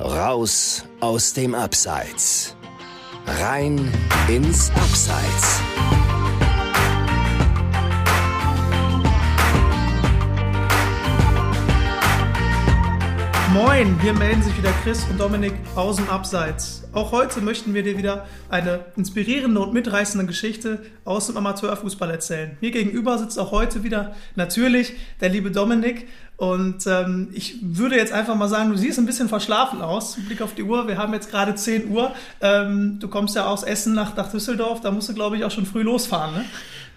Raus aus dem Abseits. Rein ins Abseits. Moin, hier melden sich wieder Chris und Dominik aus dem Abseits. Auch heute möchten wir dir wieder eine inspirierende und mitreißende Geschichte aus dem Amateurfußball erzählen. Mir gegenüber sitzt auch heute wieder natürlich der liebe Dominik. Und ähm, ich würde jetzt einfach mal sagen, du siehst ein bisschen verschlafen aus. Blick auf die Uhr, wir haben jetzt gerade 10 Uhr. Ähm, du kommst ja aus Essen nach, nach Düsseldorf, da musst du, glaube ich, auch schon früh losfahren, ne?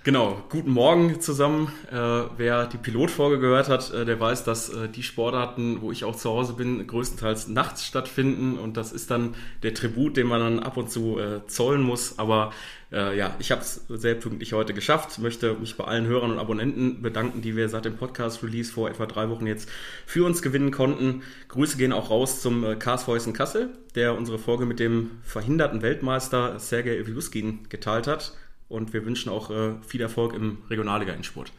Genau, guten Morgen zusammen. Äh, wer die Pilotfolge gehört hat, äh, der weiß, dass äh, die Sportarten, wo ich auch zu Hause bin, größtenteils nachts stattfinden und das ist dann der Tribut, den man dann ab und zu äh, zollen muss. Aber äh, ja, ich habe es sehr pünktlich heute geschafft. Möchte mich bei allen Hörern und Abonnenten bedanken, die wir seit dem Podcast-Release vor etwa drei Wochen jetzt für uns gewinnen konnten. Grüße gehen auch raus zum äh, KSV Kassel, der unsere Folge mit dem verhinderten Weltmeister Sergei Iviuskin geteilt hat und wir wünschen auch äh, viel Erfolg im Regionalliga-Endspurt.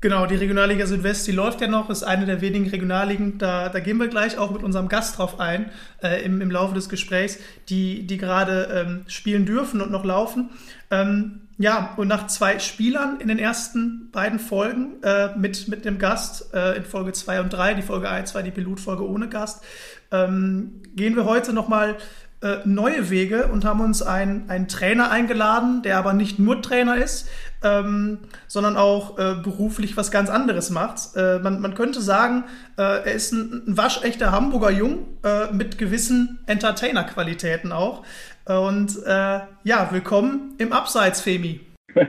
Genau, die Regionalliga Südwest, die läuft ja noch, ist eine der wenigen Regionalligen. Da, da gehen wir gleich auch mit unserem Gast drauf ein äh, im, im Laufe des Gesprächs, die, die gerade ähm, spielen dürfen und noch laufen. Ähm, ja, und nach zwei Spielern in den ersten beiden Folgen äh, mit, mit dem Gast äh, in Folge 2 und 3, die Folge 1 war die Pilotfolge ohne Gast, ähm, gehen wir heute nochmal äh, neue Wege und haben uns einen, einen Trainer eingeladen, der aber nicht nur Trainer ist, ähm, sondern auch äh, beruflich was ganz anderes macht. Äh, man, man könnte sagen, äh, er ist ein, ein waschechter Hamburger Jung äh, mit gewissen Entertainer-Qualitäten auch. Und ja, willkommen im Abseits, Femi.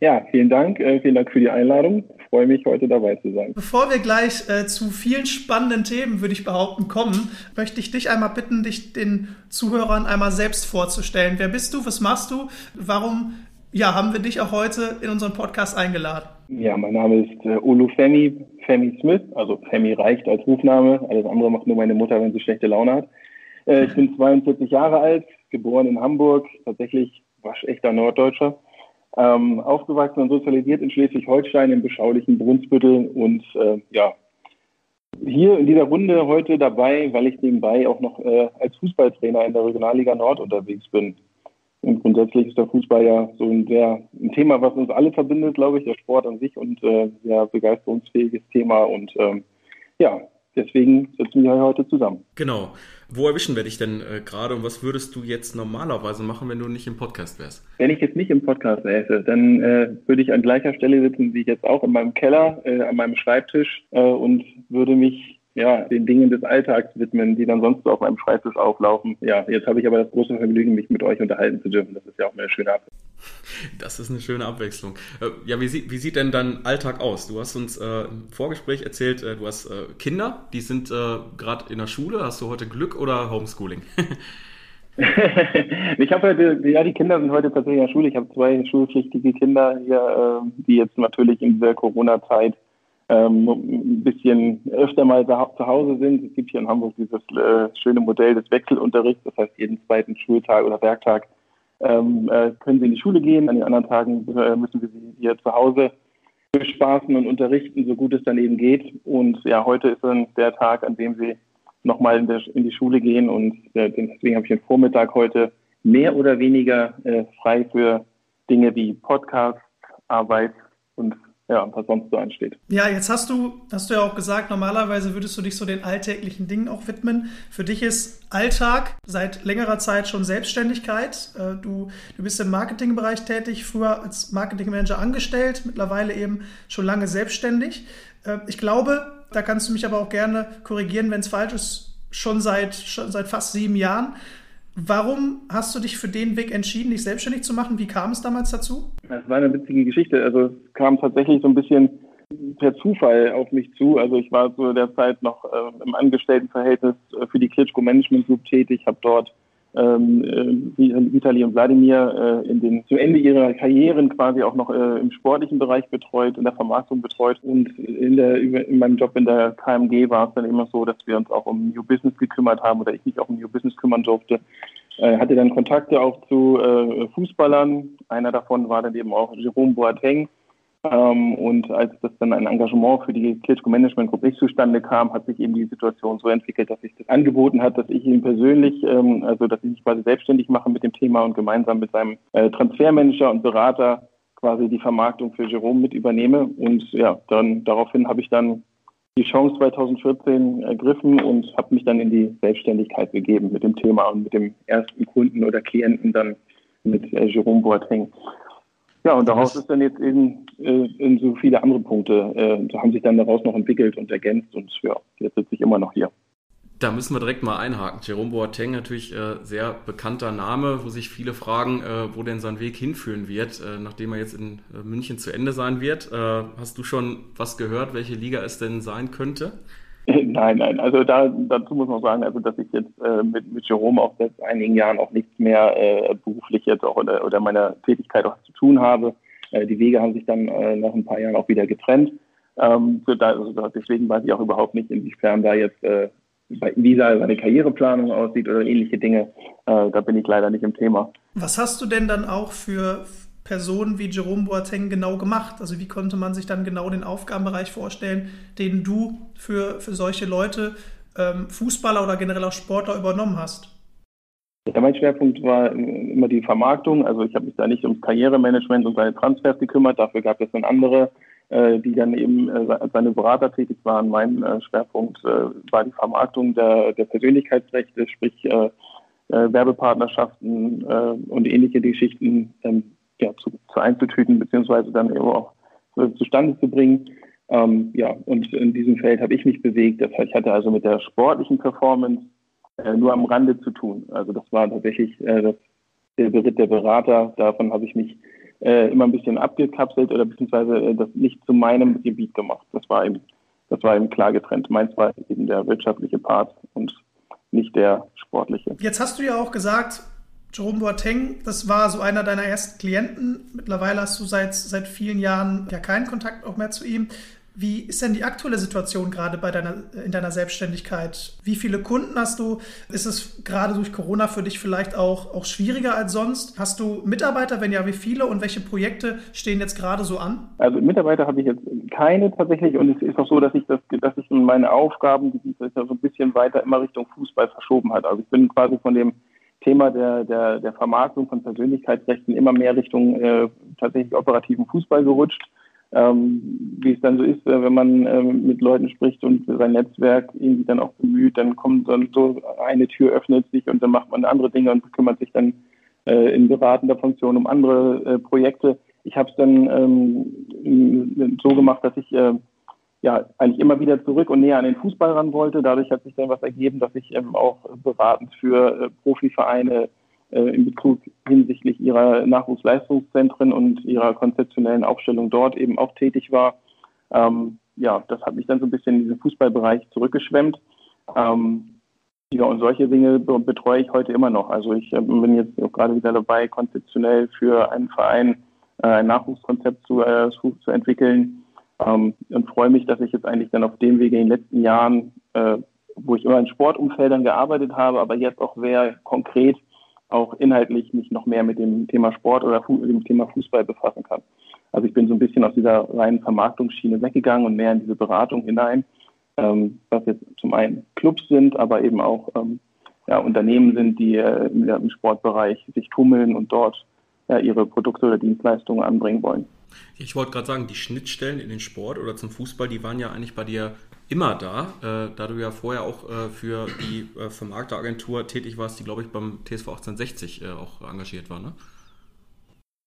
ja, vielen Dank. vielen Dank für die Einladung freue mich, heute dabei zu sein. Bevor wir gleich äh, zu vielen spannenden Themen, würde ich behaupten, kommen, möchte ich dich einmal bitten, dich den Zuhörern einmal selbst vorzustellen. Wer bist du? Was machst du? Warum ja, haben wir dich auch heute in unseren Podcast eingeladen? Ja, mein Name ist äh, Ulu Femi, Femi Smith. Also Femi reicht als Rufname. Alles andere macht nur meine Mutter, wenn sie schlechte Laune hat. Äh, ich bin 42 Jahre alt, geboren in Hamburg, tatsächlich waschechter Norddeutscher ähm, aufgewachsen und sozialisiert in Schleswig-Holstein im beschaulichen Brunsbüttel und äh, ja, hier in dieser Runde heute dabei, weil ich nebenbei auch noch äh, als Fußballtrainer in der Regionalliga Nord unterwegs bin. Und grundsätzlich ist der Fußball ja so ein sehr ein Thema, was uns alle verbindet, glaube ich, der Sport an sich und äh, sehr begeisterungsfähiges Thema. Und ähm, ja, deswegen sitzen wir heute zusammen. Genau. Wo erwischen wir dich denn äh, gerade und was würdest du jetzt normalerweise machen, wenn du nicht im Podcast wärst? Wenn ich jetzt nicht im Podcast wäre, dann äh, würde ich an gleicher Stelle sitzen wie jetzt auch in meinem Keller, äh, an meinem Schreibtisch äh, und würde mich ja, den Dingen des Alltags widmen, die dann sonst so auf meinem Schreibtisch auflaufen. Ja, jetzt habe ich aber das große Vergnügen, mich mit euch unterhalten zu dürfen. Das ist ja auch eine schöne Abwechslung. Das ist eine schöne Abwechslung. Äh, ja, wie, sieht, wie sieht denn dein Alltag aus? Du hast uns äh, im Vorgespräch erzählt, äh, du hast äh, Kinder, die sind äh, gerade in der Schule. Hast du heute Glück oder Homeschooling? ich habe heute, ja, die Kinder sind heute tatsächlich in der Schule. Ich habe zwei schulpflichtige Kinder hier, äh, die jetzt natürlich in dieser Corona-Zeit ähm, ein bisschen öfter mal zu Hause sind. Es gibt hier in Hamburg dieses äh, schöne Modell des Wechselunterrichts. Das heißt, jeden zweiten Schultag oder Werktag ähm, äh, können sie in die Schule gehen. An den anderen Tagen äh, müssen wir sie hier zu Hause bespaßen und unterrichten, so gut es dann eben geht. Und ja, heute ist dann der Tag, an dem sie nochmal in, in die Schule gehen. Und äh, deswegen habe ich den Vormittag heute mehr oder weniger äh, frei für Dinge wie Podcast, Arbeit und ja, was sonst so ansteht. Ja, jetzt hast du, hast du ja auch gesagt, normalerweise würdest du dich so den alltäglichen Dingen auch widmen. Für dich ist Alltag seit längerer Zeit schon Selbstständigkeit. Äh, du, du bist im Marketingbereich tätig, früher als Marketingmanager angestellt, mittlerweile eben schon lange selbstständig. Äh, ich glaube, da kannst du mich aber auch gerne korrigieren, wenn es falsch ist, schon seit, schon seit fast sieben Jahren. Warum hast du dich für den Weg entschieden, dich selbstständig zu machen? Wie kam es damals dazu? Das war eine witzige Geschichte. Also es kam tatsächlich so ein bisschen per Zufall auf mich zu. Also ich war zu der Zeit noch äh, im Angestelltenverhältnis äh, für die Klitschko Management Group tätig, habe dort ähm, äh, Vitali und Wladimir äh, in den, zum Ende ihrer Karrieren quasi auch noch äh, im sportlichen Bereich betreut, in der Vermarktung betreut und in, der, in meinem Job in der KMG war es dann immer so, dass wir uns auch um New Business gekümmert haben oder ich mich auch um New Business kümmern durfte. Äh, hatte dann Kontakte auch zu äh, Fußballern. Einer davon war dann eben auch Jerome Boateng, Ähm, und als das dann ein Engagement für die Klitschko Management Group nicht zustande kam, hat sich eben die Situation so entwickelt, dass sich das angeboten hat, dass ich ihn persönlich, ähm, also dass ich mich quasi selbstständig mache mit dem Thema und gemeinsam mit seinem äh, Transfermanager und Berater quasi die Vermarktung für Jerome mit übernehme. Und ja, dann daraufhin habe ich dann die Chance 2014 ergriffen und habe mich dann in die Selbstständigkeit begeben mit dem Thema und mit dem ersten Kunden oder Klienten dann mit äh, Jerome Boateng. Ja, und daraus ist dann jetzt eben äh, in so viele andere Punkte, äh, haben sich dann daraus noch entwickelt und ergänzt und ja, jetzt sitze ich immer noch hier. Da müssen wir direkt mal einhaken. Jerome Boateng natürlich äh, sehr bekannter Name, wo sich viele fragen, äh, wo denn sein Weg hinführen wird, äh, nachdem er jetzt in äh, München zu Ende sein wird. Äh, hast du schon was gehört, welche Liga es denn sein könnte? Nein, nein. Also da, dazu muss man sagen, also dass ich jetzt äh, mit, mit Jerome auch seit einigen Jahren auch nichts mehr äh, beruflich jetzt auch oder, oder meiner Tätigkeit auch zu tun habe. Äh, die Wege haben sich dann äh, nach ein paar Jahren auch wieder getrennt. Ähm, so da, also deswegen weiß ich auch überhaupt nicht, inwiefern da jetzt äh, wie da seine Karriereplanung aussieht oder ähnliche Dinge. Äh, da bin ich leider nicht im Thema. Was hast du denn dann auch für Personen wie Jerome Boateng genau gemacht? Also wie konnte man sich dann genau den Aufgabenbereich vorstellen, den du für, für solche Leute, ähm, Fußballer oder generell auch Sportler übernommen hast? Ja, mein Schwerpunkt war immer die Vermarktung. Also ich habe mich da nicht ums Karrieremanagement und seine Transfers gekümmert. Dafür gab es dann andere, äh, die dann eben äh, als seine Berater tätig waren. Mein äh, Schwerpunkt äh, war die Vermarktung der, der Persönlichkeitsrechte, sprich äh, äh, Werbepartnerschaften und ähnliche Geschichten. Ähm, ja, zu, zu einzutüten, beziehungsweise dann eben auch zustande zu bringen. Ähm, ja, und in diesem Feld habe ich mich bewegt. Das heißt, ich hatte also mit der sportlichen Performance äh, nur am Rande zu tun. Also das war tatsächlich äh, der Beritt der Berater. Davon habe ich mich äh, immer ein bisschen abgekapselt oder beziehungsweise äh, das nicht zu meinem Gebiet gemacht. Das war eben, das war eben klar getrennt. Meins war eben der wirtschaftliche Part und nicht der sportliche. Jetzt hast du ja auch gesagt, Jerome Boateng, das war so einer deiner ersten Klienten. Mittlerweile hast du seit, seit vielen Jahren ja keinen Kontakt auch mehr zu ihm. Wie ist denn die aktuelle Situation gerade bei deiner, in deiner Selbstständigkeit? Wie viele Kunden hast du? Ist es gerade durch Corona für dich vielleicht auch, auch schwieriger als sonst? Hast du Mitarbeiter? Wenn ja, wie viele? Und welche Projekte stehen jetzt gerade so an? Also Mitarbeiter habe ich jetzt keine tatsächlich. Und es ist auch so, dass ich das, dass ich meine Aufgabengebiete so ein bisschen weiter immer Richtung Fußball verschoben hat. Also ich bin quasi von dem Thema der, der, der Vermarktung von Persönlichkeitsrechten immer mehr Richtung äh, tatsächlich operativen Fußball gerutscht. Ähm, wie es dann so ist, äh, wenn man ähm, mit Leuten spricht und sein Netzwerk irgendwie dann auch bemüht, dann kommt dann so eine Tür öffnet sich und dann macht man andere Dinge und kümmert sich dann äh, in beratender Funktion um andere äh, Projekte. Ich habe es dann ähm, so gemacht, dass ich äh, ja eigentlich immer wieder zurück und näher an den Fußball ran wollte. Dadurch hat sich dann was ergeben, dass ich ähm, auch beratend für äh, Profivereine äh, in Bezug hinsichtlich ihrer Nachwuchsleistungszentren und ihrer konzeptionellen Aufstellung dort eben auch tätig war. Ähm, ja, das hat mich dann so ein bisschen in diesen Fußballbereich zurückgeschwemmt. Ähm, ja, und solche Dinge betreue ich heute immer noch. Also ich äh, bin jetzt auch gerade wieder dabei, konzeptionell für einen Verein äh, ein Nachwuchskonzept zu, äh, zu entwickeln ähm, und freue mich, dass ich jetzt eigentlich dann auf dem Wege in den letzten Jahren, äh, wo ich immer in Sportumfeldern gearbeitet habe, aber jetzt auch sehr konkret auch inhaltlich mich noch mehr mit dem Thema Sport oder mit dem Thema Fußball befassen kann. Also ich bin so ein bisschen aus dieser reinen Vermarktungsschiene weggegangen und mehr in diese Beratung hinein, ähm, was jetzt zum einen Clubs sind, aber eben auch ähm, ja, Unternehmen sind, die äh, im Sportbereich sich tummeln und dort ja, ihre Produkte oder Dienstleistungen anbringen wollen. Ich wollte gerade sagen, die Schnittstellen in den Sport oder zum Fußball, die waren ja eigentlich bei dir immer da, äh, da du ja vorher auch äh, für die äh, Vermarkteragentur tätig warst, die, glaube ich, beim TSV 1860 äh, auch engagiert war, ne?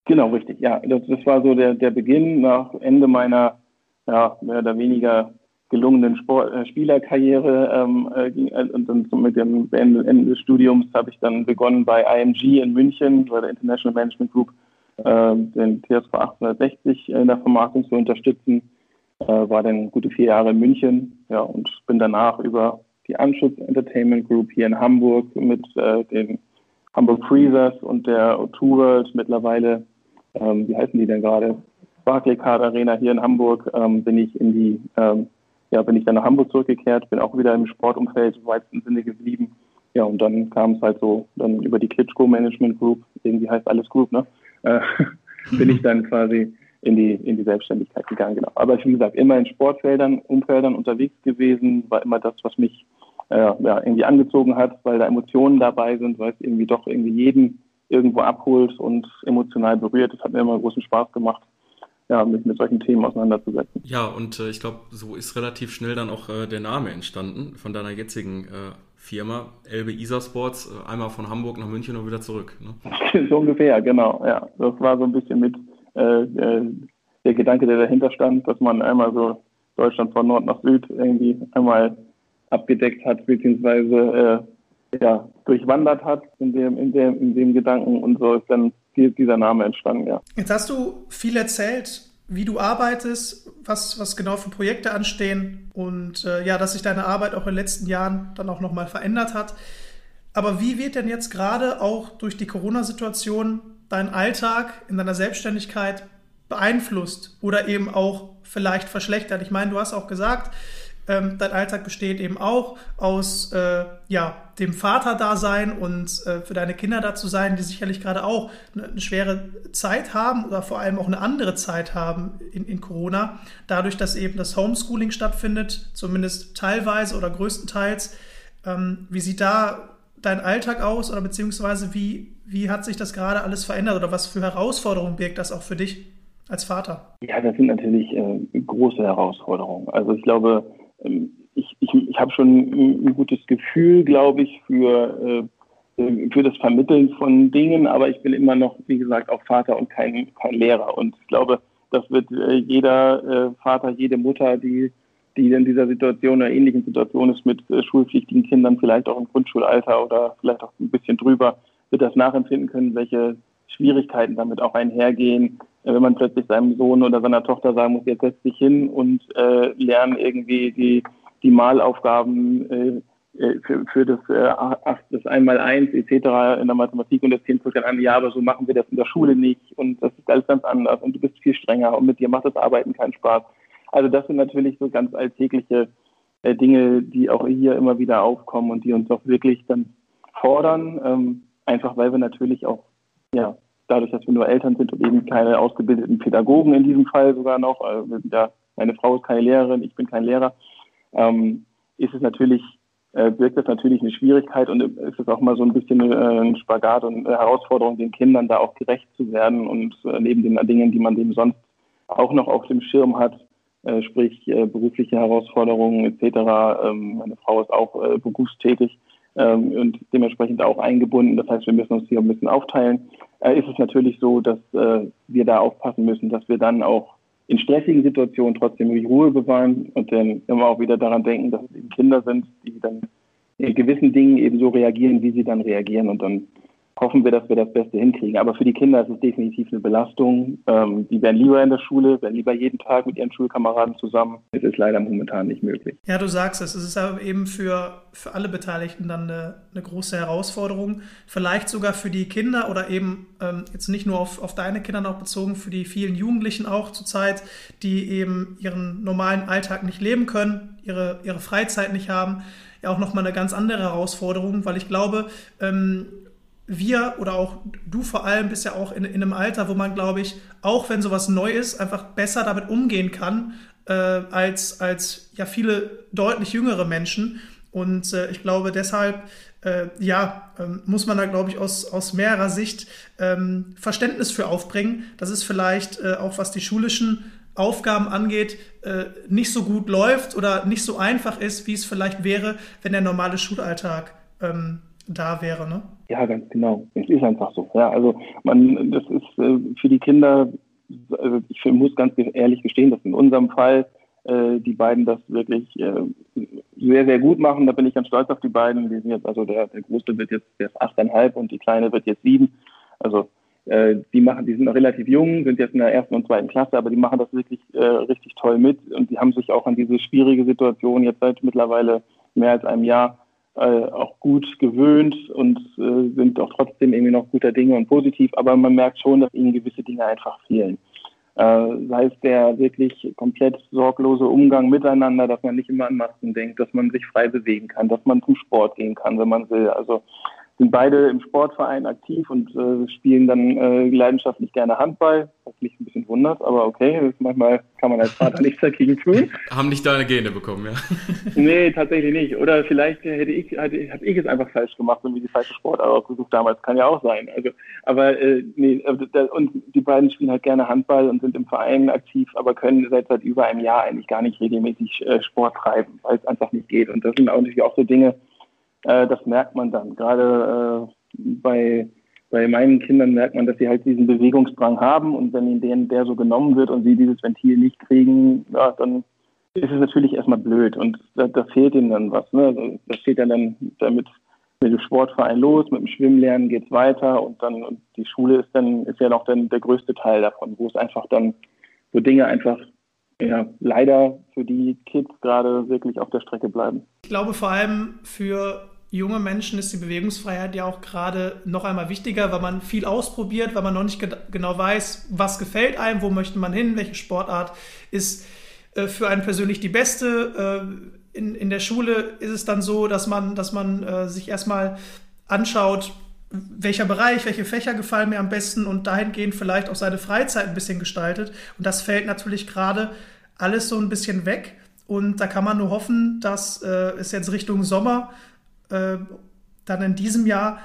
Genau, richtig. Ja, das, das war so der, der Beginn nach Ende meiner ja, mehr oder weniger gelungenen Sport, äh, Spielerkarriere ähm, äh, äh, und dann mit dem Ende, Ende des Studiums habe ich dann begonnen bei IMG in München, bei der International Management Group, den TSV 1860 in der Vermarktung zu unterstützen. Äh, war dann gute vier Jahre in München ja, und bin danach über die Anschutz Entertainment Group hier in Hamburg mit äh, den Hamburg Freezers und der O2 World mittlerweile, ähm, wie heißen die denn gerade? Barclaycard Arena hier in Hamburg, ähm, bin ich in die, ähm, ja, bin ich dann nach Hamburg zurückgekehrt, bin auch wieder im Sportumfeld im weitesten Sinne geblieben. Ja, und dann kam es halt so, dann über die Klitschko Management Group, irgendwie heißt alles Group, ne? Äh, bin ich dann quasi in die, in die Selbstständigkeit gegangen, genau. Aber ich, wie gesagt, immer in Sportfeldern, Umfeldern unterwegs gewesen, war immer das, was mich äh, ja, irgendwie angezogen hat, weil da Emotionen dabei sind, weil es irgendwie doch irgendwie jeden irgendwo abholt und emotional berührt. Das hat mir immer großen Spaß gemacht ja, mich mit solchen Themen auseinanderzusetzen. Ja, und äh, ich glaube, so ist relativ schnell dann auch äh, der Name entstanden von deiner jetzigen äh, Firma, Elbe Isar Sports, äh, einmal von Hamburg nach München und wieder zurück. Ne? so ungefähr, genau. Ja, das war so ein bisschen mit äh, äh, der Gedanke, der dahinter stand, dass man einmal so Deutschland von Nord nach Süd irgendwie einmal abgedeckt hat, beziehungsweise ja, durchwandert hat in dem, in dem, in dem Gedanken und so ist dann dieser Name entstanden, ja. Jetzt hast du viel erzählt, wie du arbeitest, was, was genau für Projekte anstehen und äh, ja, dass sich deine Arbeit auch in den letzten Jahren dann auch nochmal verändert hat. Aber wie wird denn jetzt gerade auch durch die Corona-Situation dein Alltag in deiner Selbstständigkeit beeinflusst oder eben auch vielleicht verschlechtert? Ich meine, du hast auch gesagt, ähm, dein Alltag besteht eben auch aus äh, ja, dem Vaterdasein und äh, für deine Kinder da zu sein, die sicherlich gerade auch eine, eine, schwere Zeit haben oder vor allem auch eine andere Zeit haben in, in Corona. Dadurch, dass eben das Homeschooling stattfindet, zumindest teilweise oder größtenteils. Ähm, wie sieht da dein Alltag aus oder beziehungsweise wie, wie hat sich das gerade alles verändert oder was für Herausforderungen birgt das auch für dich als Vater? Ja, das sind natürlich äh, große Herausforderungen. Also ich glaube, ich, ich, ich habe schon ein, gutes Gefühl, glaube ich, für, äh, für das Vermitteln von Dingen, aber ich bin immer noch, wie gesagt, auch Vater und kein, kein Lehrer. Und ich glaube, das wird äh, jeder äh, Vater, jede Mutter, die, die in dieser Situation oder ähnlichen Situation ist mit schulpflichtigen Kindern, vielleicht auch im Grundschulalter oder vielleicht auch ein bisschen drüber, wird das nachempfinden können, welche Schwierigkeiten damit auch einhergehen, wenn man plötzlich seinem Sohn oder seiner Tochter sagen muss, jetzt setz dich hin und äh, lern irgendwie die, die Malaufgaben äh, äh für, für das äh, 8, das einmal eins etc. in der Mathematik und das Kind dann an, ja, aber so machen wir das in der Schule nicht und das ist alles ganz anders und du bist viel strenger und mit dir macht das Arbeiten keinen Spaß. Also das sind natürlich so ganz alltägliche äh, Dinge, die auch hier immer wieder aufkommen und die uns auch wirklich dann fordern, ähm, einfach weil wir natürlich auch ja, dadurch, dass wir nur Eltern sind und eben keine ausgebildeten Pädagogen in diesem Fall sogar noch, also ja, meine Frau ist keine Lehrerin, ich bin kein Lehrer, ähm, ist es natürlich, äh, wirkt das natürlich eine Schwierigkeit und ist es auch mal so ein bisschen äh, ein Spagat und eine Herausforderung, den Kindern da auch gerecht zu werden und äh, neben den Dingen, die man dem sonst auch noch auf dem Schirm hat, äh, sprich äh, berufliche Herausforderungen etc. Ähm, meine Frau ist auch äh, berufstätig und dementsprechend auch eingebunden. Das heißt, wir müssen uns hier ein bisschen aufteilen. Äh, ist es natürlich so, dass äh, wir da aufpassen müssen, dass wir dann auch in stressigen Situationen trotzdem die Ruhe bewahren und dann immer auch wieder daran denken, dass es eben Kinder sind, die dann in gewissen Dingen eben so reagieren, wie sie dann reagieren und dann hoffen wir, dass wir das Beste hinkriegen. Aber für die Kinder ist es definitiv eine Belastung. Ähm, die werden lieber in der Schule, werden lieber jeden Tag mit ihren Schulkameraden zusammen. Es ist leider momentan nicht möglich. Ja, du sagst es. Es ist aber eben für, für alle Beteiligten dann eine, eine große Herausforderung. Vielleicht sogar für die Kinder oder eben ähm, jetzt nicht nur auf, auf deine Kinder noch bezogen, für die vielen Jugendlichen auch zurzeit, die eben ihren normalen Alltag nicht leben können, ihre, ihre Freizeit nicht haben ja auch nochmal eine ganz andere Herausforderung, weil ich glaube, ähm, wir oder auch du vor allem bist ja auch in, in einem Alter, wo man, glaube ich, auch wenn sowas neu ist, einfach besser damit umgehen kann äh, als, als ja viele deutlich jüngere Menschen. Und äh, ich glaube deshalb, äh, ja, ähm, muss man da, glaube ich, aus, aus mehrerer Sicht ähm, Verständnis für aufbringen. dass es vielleicht äh, auch was die schulischen Aufgaben angeht, äh, nicht so gut läuft oder nicht so einfach ist, wie es vielleicht wäre, wenn der normale Schulalltag ähm, da wäre, ne? Ja, ganz genau. Es ist einfach so. Ja, also man, das ist äh, für die Kinder, also ich muss ganz ehrlich gestehen, dass in unserem Fall äh, die beiden das wirklich äh, sehr, sehr gut machen. Da bin ich ganz stolz auf die beiden. Die sind jetzt, also der, der Große wird jetzt, achteinhalb und die Kleine wird jetzt sieben. Also äh, die machen, die sind noch relativ jung, sind jetzt in der ersten und zweiten Klasse, aber die machen das wirklich äh, richtig toll mit und die haben sich auch an diese schwierige Situation jetzt seit mittlerweile mehr als einem Jahr äh, auch gut gewöhnt und äh, sind auch trotzdem irgendwie noch guter Dinge und positiv, aber man merkt schon, dass ihnen gewisse Dinge einfach fehlen. Äh, sei es der wirklich komplett sorglose Umgang miteinander, dass man nicht immer an Masken denkt, dass man sich frei bewegen kann, dass man zum Sport gehen kann, wenn man will. Also sind beide im Sportverein aktiv und äh, spielen dann äh, leidenschaftlich gerne Handball, was mich ein bisschen wundert, aber okay, manchmal kann man als Vater nichts dagegen tun. Haben nicht deine Gene bekommen, ja? nee, tatsächlich nicht. Oder vielleicht hätte ich, hätte, habe ich es einfach falsch gemacht und mir die falsche Sportart ausgesucht damals, kann ja auch sein. Also, aber äh, nee, äh, und die beiden spielen halt gerne Handball und sind im Verein aktiv, aber können seit seit über einem Jahr eigentlich gar nicht regelmäßig äh, Sport treiben, weil es einfach nicht geht. Und das sind auch natürlich auch so Dinge, äh, das merkt man dann. Gerade äh, bei, bei meinen Kindern merkt man, dass sie halt diesen Bewegungsdrang haben und wenn ihnen der so genommen wird und sie dieses Ventil nicht kriegen, ja, dann ist es natürlich erstmal blöd und da, da fehlt ihnen dann was. Ne? Also, da steht ja dann damit mit dem Sportverein los, mit dem Schwimmlernen geht's weiter und dann und die Schule ist dann ist ja noch dann der größte Teil davon, wo es einfach dann so Dinge einfach ja, leider für die Kids gerade wirklich auf der Strecke bleiben. Ich glaube vor allem für junge Menschen ist die Bewegungsfreiheit ja auch gerade noch einmal wichtiger, weil man viel ausprobiert, weil man noch nicht genau weiß, was gefällt einem, wo möchte man hin, welche Sportart ist äh, für einen persönlich die beste. Äh, in, in der Schule ist es dann so, dass man, dass man äh, sich erstmal anschaut, welcher Bereich, welche Fächer gefallen mir am besten und dahingehend vielleicht auch seine Freizeit ein bisschen gestaltet. Und das fällt natürlich gerade alles so ein bisschen weg. Und da kann man nur hoffen, dass äh, es jetzt Richtung Sommer äh, dann in diesem Jahr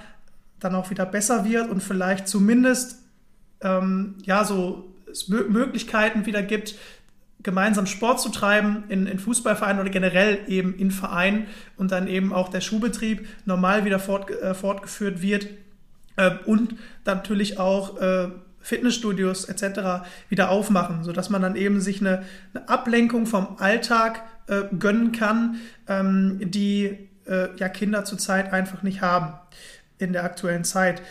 dann auch wieder besser wird und vielleicht zumindest ähm, ja so Möglichkeiten wieder gibt, gemeinsam Sport zu treiben in, in Fußballvereinen oder generell eben in Vereinen und dann eben auch der Schulbetrieb normal wieder fort, äh, fortgeführt wird äh, und natürlich auch äh, Fitnessstudios etc. wieder aufmachen, sodass man dann eben sich eine, eine Ablenkung vom Alltag äh, gönnen kann, ähm, die äh, ja Kinder zurzeit einfach nicht haben in der aktuellen Zeit.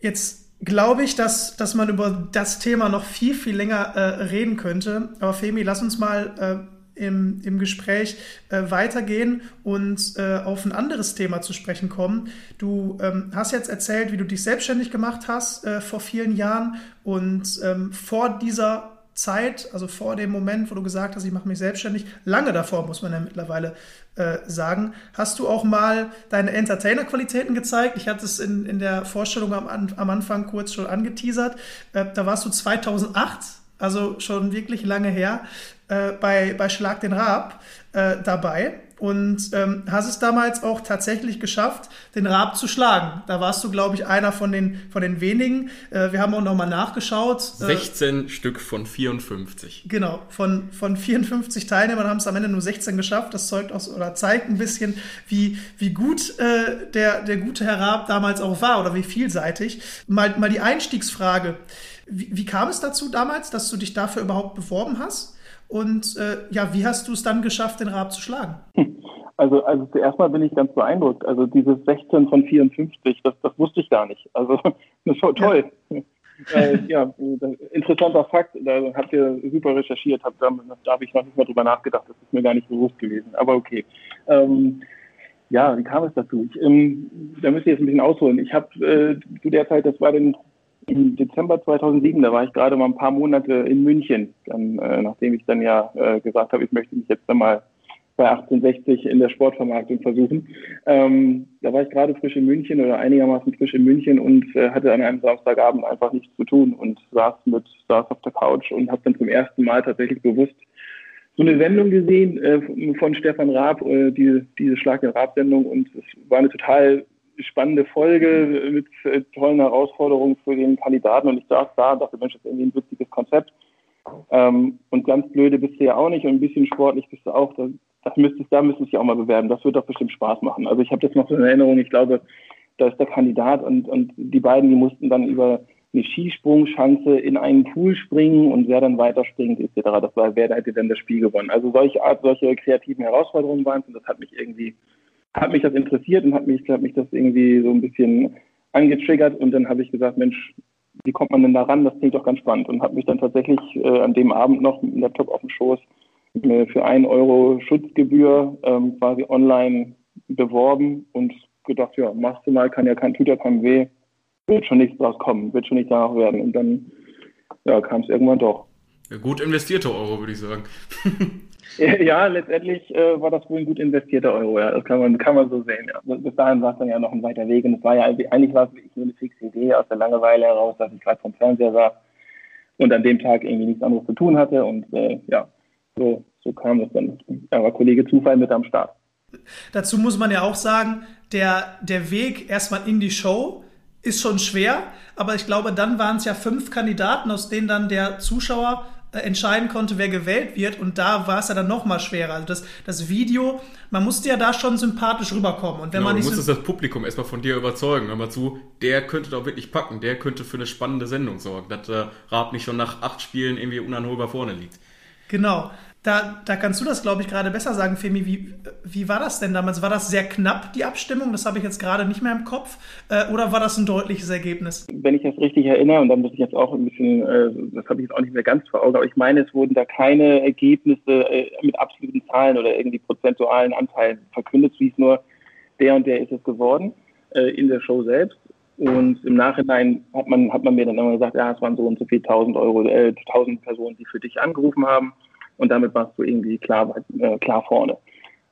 Jetzt glaube ich, dass, dass man über das Thema noch viel, viel länger äh, reden könnte. Aber Femi, lass uns mal äh, im, im Gespräch äh, weitergehen und äh, auf ein anderes Thema zu sprechen kommen. Du ähm, hast jetzt erzählt, wie du dich selbstständig gemacht hast äh, vor vielen Jahren und ähm, vor dieser Zeit, also vor dem Moment, wo du gesagt hast, ich mache mich selbstständig, lange davor, muss man ja mittlerweile äh, sagen, hast du auch mal deine Entertainer-Qualitäten gezeigt. Ich hatte es in, in der Vorstellung am, am Anfang kurz schon angeteasert. Äh, da warst du 2008, also schon wirklich lange her, äh, bei, bei Schlag den Raab äh, dabei und ähm, hast es damals auch tatsächlich geschafft, den Raab zu schlagen. Da warst du, glaube ich, einer von den, von den wenigen. Äh, wir haben auch nochmal nachgeschaut. 16 äh, Stück von 54. Genau, von, von 54 Teilnehmern haben es am Ende nur 16 geschafft. Das zeugt aus oder zeigt ein bisschen, wie, wie gut äh, der, der gute Herr Raab damals auch war oder wie vielseitig. Mal, mal die Einstiegsfrage. Wie, wie kam es dazu damals, dass du dich dafür überhaupt beworben hast? Und äh, ja, wie hast du es dann geschafft, den Raab zu schlagen? Also, also zuerst mal bin ich ganz beeindruckt. Also dieses 16 von 54, das, das wusste ich gar nicht. Also das war toll. Ja. äh, ja, interessanter Fakt, da habt ihr super recherchiert, habt, da, da habe ich noch nicht mal drüber nachgedacht, das ist mir gar nicht bewusst gewesen, aber okay. Ähm, ja, wie kam es dazu? Ich, ähm, da müsst ihr jetzt ein bisschen ausholen. Ich habe äh, zu der Zeit, das war den im Dezember 2007, da war ich gerade mal ein paar Monate in München, dann, äh, nachdem ich dann ja äh, gesagt habe, ich möchte mich jetzt einmal bei 1860 in der Sportvermarktung versuchen. Ähm, da war ich gerade frisch in München oder einigermaßen frisch in München und äh, hatte an einem Samstagabend einfach nichts zu tun und saß mit saß auf der Couch und habe dann zum ersten Mal tatsächlich bewusst so eine Sendung gesehen äh, von Stefan Raab, äh, diese, diese Schlag den Raab-Sendung und es war eine total spannende Folge mit äh, tollen Herausforderungen für den Kandidaten und ich saß da und dachte, Mensch, das ist irgendwie ein witziges Konzept. Ähm, und ganz blöde bist du ja auch nicht und ein bisschen sportlich bist du auch. Das, das müsstest, da müsstest du dich auch mal bewerben. Das wird doch bestimmt Spaß machen. Also ich habe das noch so in Erinnerung. Ich glaube, da ist der Kandidat und, und die beiden, die mussten dann über eine Skisprungschanze in einen Pool springen und wer dann weiterspringt etc. Das war, wer hätte denn das Spiel gewonnen. Also solche Art, solche kreativen Herausforderungen waren es und das hat mich irgendwie hat mich das interessiert und hat mich, hat mich das irgendwie so ein bisschen angetriggert und dann habe ich gesagt, Mensch, wie kommt man denn da ran? Das klingt doch ganz spannend und habe mich dann tatsächlich äh, an dem Abend noch mit dem Laptop auf dem Schoß äh, für einen Euro Schutzgebühr ähm, quasi online beworben und gedacht, ja, machst du mal, kann ja kein, ja keinem weh, wird schon nichts draus kommen, wird schon nichts danach werden. Und dann ja, kam es irgendwann doch. Ja, gut investierte Euro, würde ich sagen. Ja, letztendlich äh, war das wohl ein gut investierter Euro, ja. Das kann man, kann man so sehen, ja. Bis dahin war es dann ja noch ein weiter Weg und es war ja eigentlich war es nur eine fixe Idee aus der Langeweile heraus, dass ich gerade vom Fernseher saß und an dem Tag irgendwie nichts anderes zu tun hatte und äh, ja, so, so kam es dann. Da war Kollege Zufall mit am Start. Dazu muss man ja auch sagen, der, der Weg erstmal in die Show ist schon schwer, aber ich glaube, dann waren es ja fünf Kandidaten, aus denen dann der Zuschauer entscheiden konnte, wer gewählt wird. Und da war es ja dann noch mal schwerer. Also das, das Video, man musste ja da schon sympathisch rüberkommen. Und wenn genau, man nicht du musstest das Publikum erstmal von dir überzeugen. Hör mal zu, der könnte doch wirklich packen. Der könnte für eine spannende Sendung sorgen. Dass äh, Raab nicht schon nach acht Spielen irgendwie unanholbar vorne liegt. Genau. Da, da kannst du das, glaube ich, gerade besser sagen, Femi. Wie, wie war das denn damals? War das sehr knapp, die Abstimmung? Das habe ich jetzt gerade nicht mehr im Kopf. Äh, oder war das ein deutliches Ergebnis? Wenn ich das richtig erinnere, und dann muss ich jetzt auch ein bisschen, äh, das habe ich jetzt auch nicht mehr ganz vor Augen, aber ich meine, es wurden da keine Ergebnisse äh, mit absoluten Zahlen oder irgendwie prozentualen Anteilen verkündet, es nur der und der ist es geworden äh, in der Show selbst. Und im Nachhinein hat man, hat man mir dann immer gesagt, ja, es waren so und so viel tausend Euro, äh, tausend Personen, die für dich angerufen haben und damit warst du irgendwie klar, äh, klar vorne.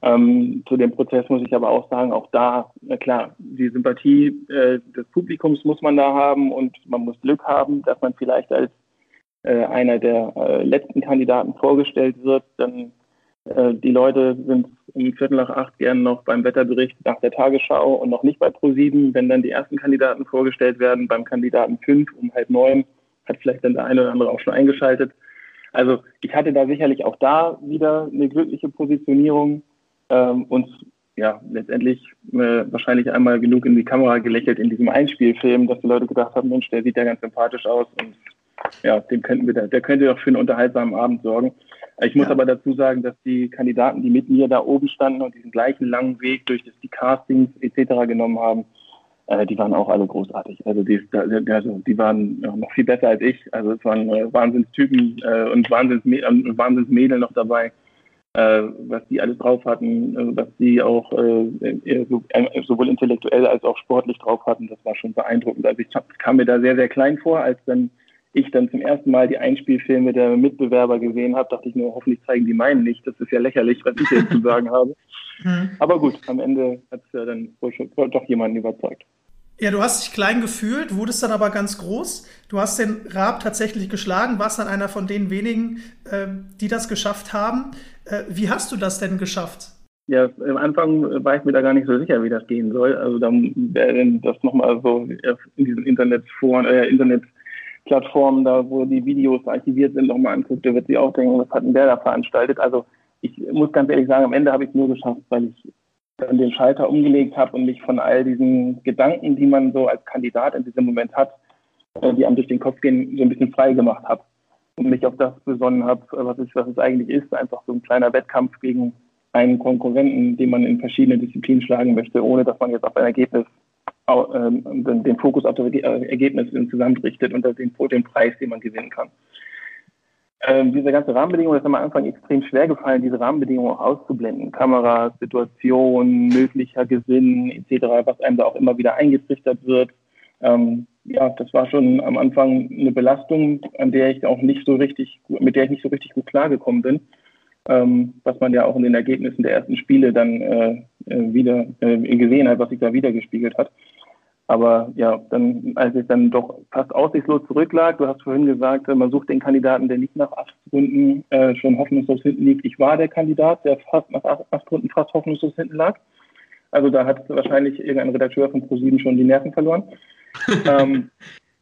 Ähm, zu dem Prozess muss ich aber auch sagen, auch da, äh, klar, die Sympathie äh, des Publikums muss man da haben und man muss Glück haben, dass man vielleicht als äh, einer der äh, letzten Kandidaten vorgestellt wird. Dann äh, die Leute sind um Viertel nach acht gern noch beim Wetterbericht nach der Tagesschau und noch nicht bei ProSieben. Wenn dann die ersten Kandidaten vorgestellt werden, beim Kandidaten fünf um halb neun, hat vielleicht dann der eine oder andere auch schon eingeschaltet. Also ich hatte da sicherlich auch da wieder eine glückliche Positionierung ähm, und ja, letztendlich äh, wahrscheinlich einmal genug in die Kamera gelächelt in diesem Einspielfilm, dass die Leute gedacht haben, Mensch, der sieht ja ganz sympathisch aus und ja, dem könnten wir da, der könnte doch für einen unterhaltsamen Abend sorgen. Ich muss ja. aber dazu sagen, dass die Kandidaten, die mit mir da oben standen und diesen gleichen langen Weg durch das, die Castings etc. genommen haben, äh, die waren auch alle großartig. Also die, also die waren noch viel besser als ich. Also es waren äh, Wahnsinnstypen äh, und Wahnsinns, äh, Wahnsinnsmädel noch dabei, äh, was die alles drauf hatten, äh, was die auch äh, so, äh, sowohl intellektuell als auch sportlich drauf hatten. Das war schon beeindruckend. Also ich kam mir da sehr, sehr klein vor, als dann ich dann zum ersten Mal die Einspielfilme der Mitbewerber gesehen habe, dachte ich nur, hoffentlich zeigen die meinen nicht. Das ist ja lächerlich, was ich jetzt zu sagen habe. Mhm. Aber gut, am Ende hat es ja dann doch jemanden überzeugt. Ja, du hast dich klein gefühlt, wurdest dann aber ganz groß. Du hast den Raab tatsächlich geschlagen, warst dann einer von den wenigen, äh, die das geschafft haben. Äh, wie hast du das denn geschafft? Ja, am Anfang war ich mir da gar nicht so sicher, wie das gehen soll. Also dann wäre das nochmal so in diesen Internetforen, äh, Internetplattformen, da wo die Videos archiviert sind, nochmal anguckt, da wird sie auch denken, was hat denn der da veranstaltet? Also ich muss ganz ehrlich sagen, am Ende habe ich es nur geschafft, weil ich dann den Schalter umgelegt habe und mich von all diesen Gedanken, die man so als Kandidat in diesem Moment hat, äh, die einem durch den Kopf gehen, so ein bisschen frei gemacht habe. Und mich auf das besonnen habe, was es, was es eigentlich ist, einfach so ein kleiner Wettkampf gegen einen Konkurrenten, den man in verschiedenen Disziplinen schlagen möchte, ohne dass man jetzt auf ein Ergebnis ähm, den, Fokus auf das Ergebnis zusammenrichtet und den, den Preis, den man gewinnen kann ähm, diese ganze Rahmenbedingung, das ist am Anfang extrem schwer gefallen, diese Rahmenbedingungen auch auszublenden. Kameras, Situation, möglicher Gewinn etc., was einem da auch immer wieder eingetrichtert wird. Ähm, ja, das war schon am Anfang eine Belastung, an der ich auch nicht so richtig, mit der ich nicht so richtig gut klargekommen bin. Ähm, was man ja auch in den Ergebnissen der ersten Spiele dann äh, äh wieder äh, gesehen hat, was sich da wieder gespiegelt hat. Aber ja, dann, als es dann doch fast aussichtslos zurücklag, du hast vorhin gesagt, man sucht den Kandidaten, der nicht nach acht Runden äh, schon hoffnungslos hinten liegt. Ich war der Kandidat, der fast nach acht, acht Runden fast hoffnungslos hinten lag. Also da hat wahrscheinlich irgendein Redakteur von ProSieben schon die Nerven verloren. ähm,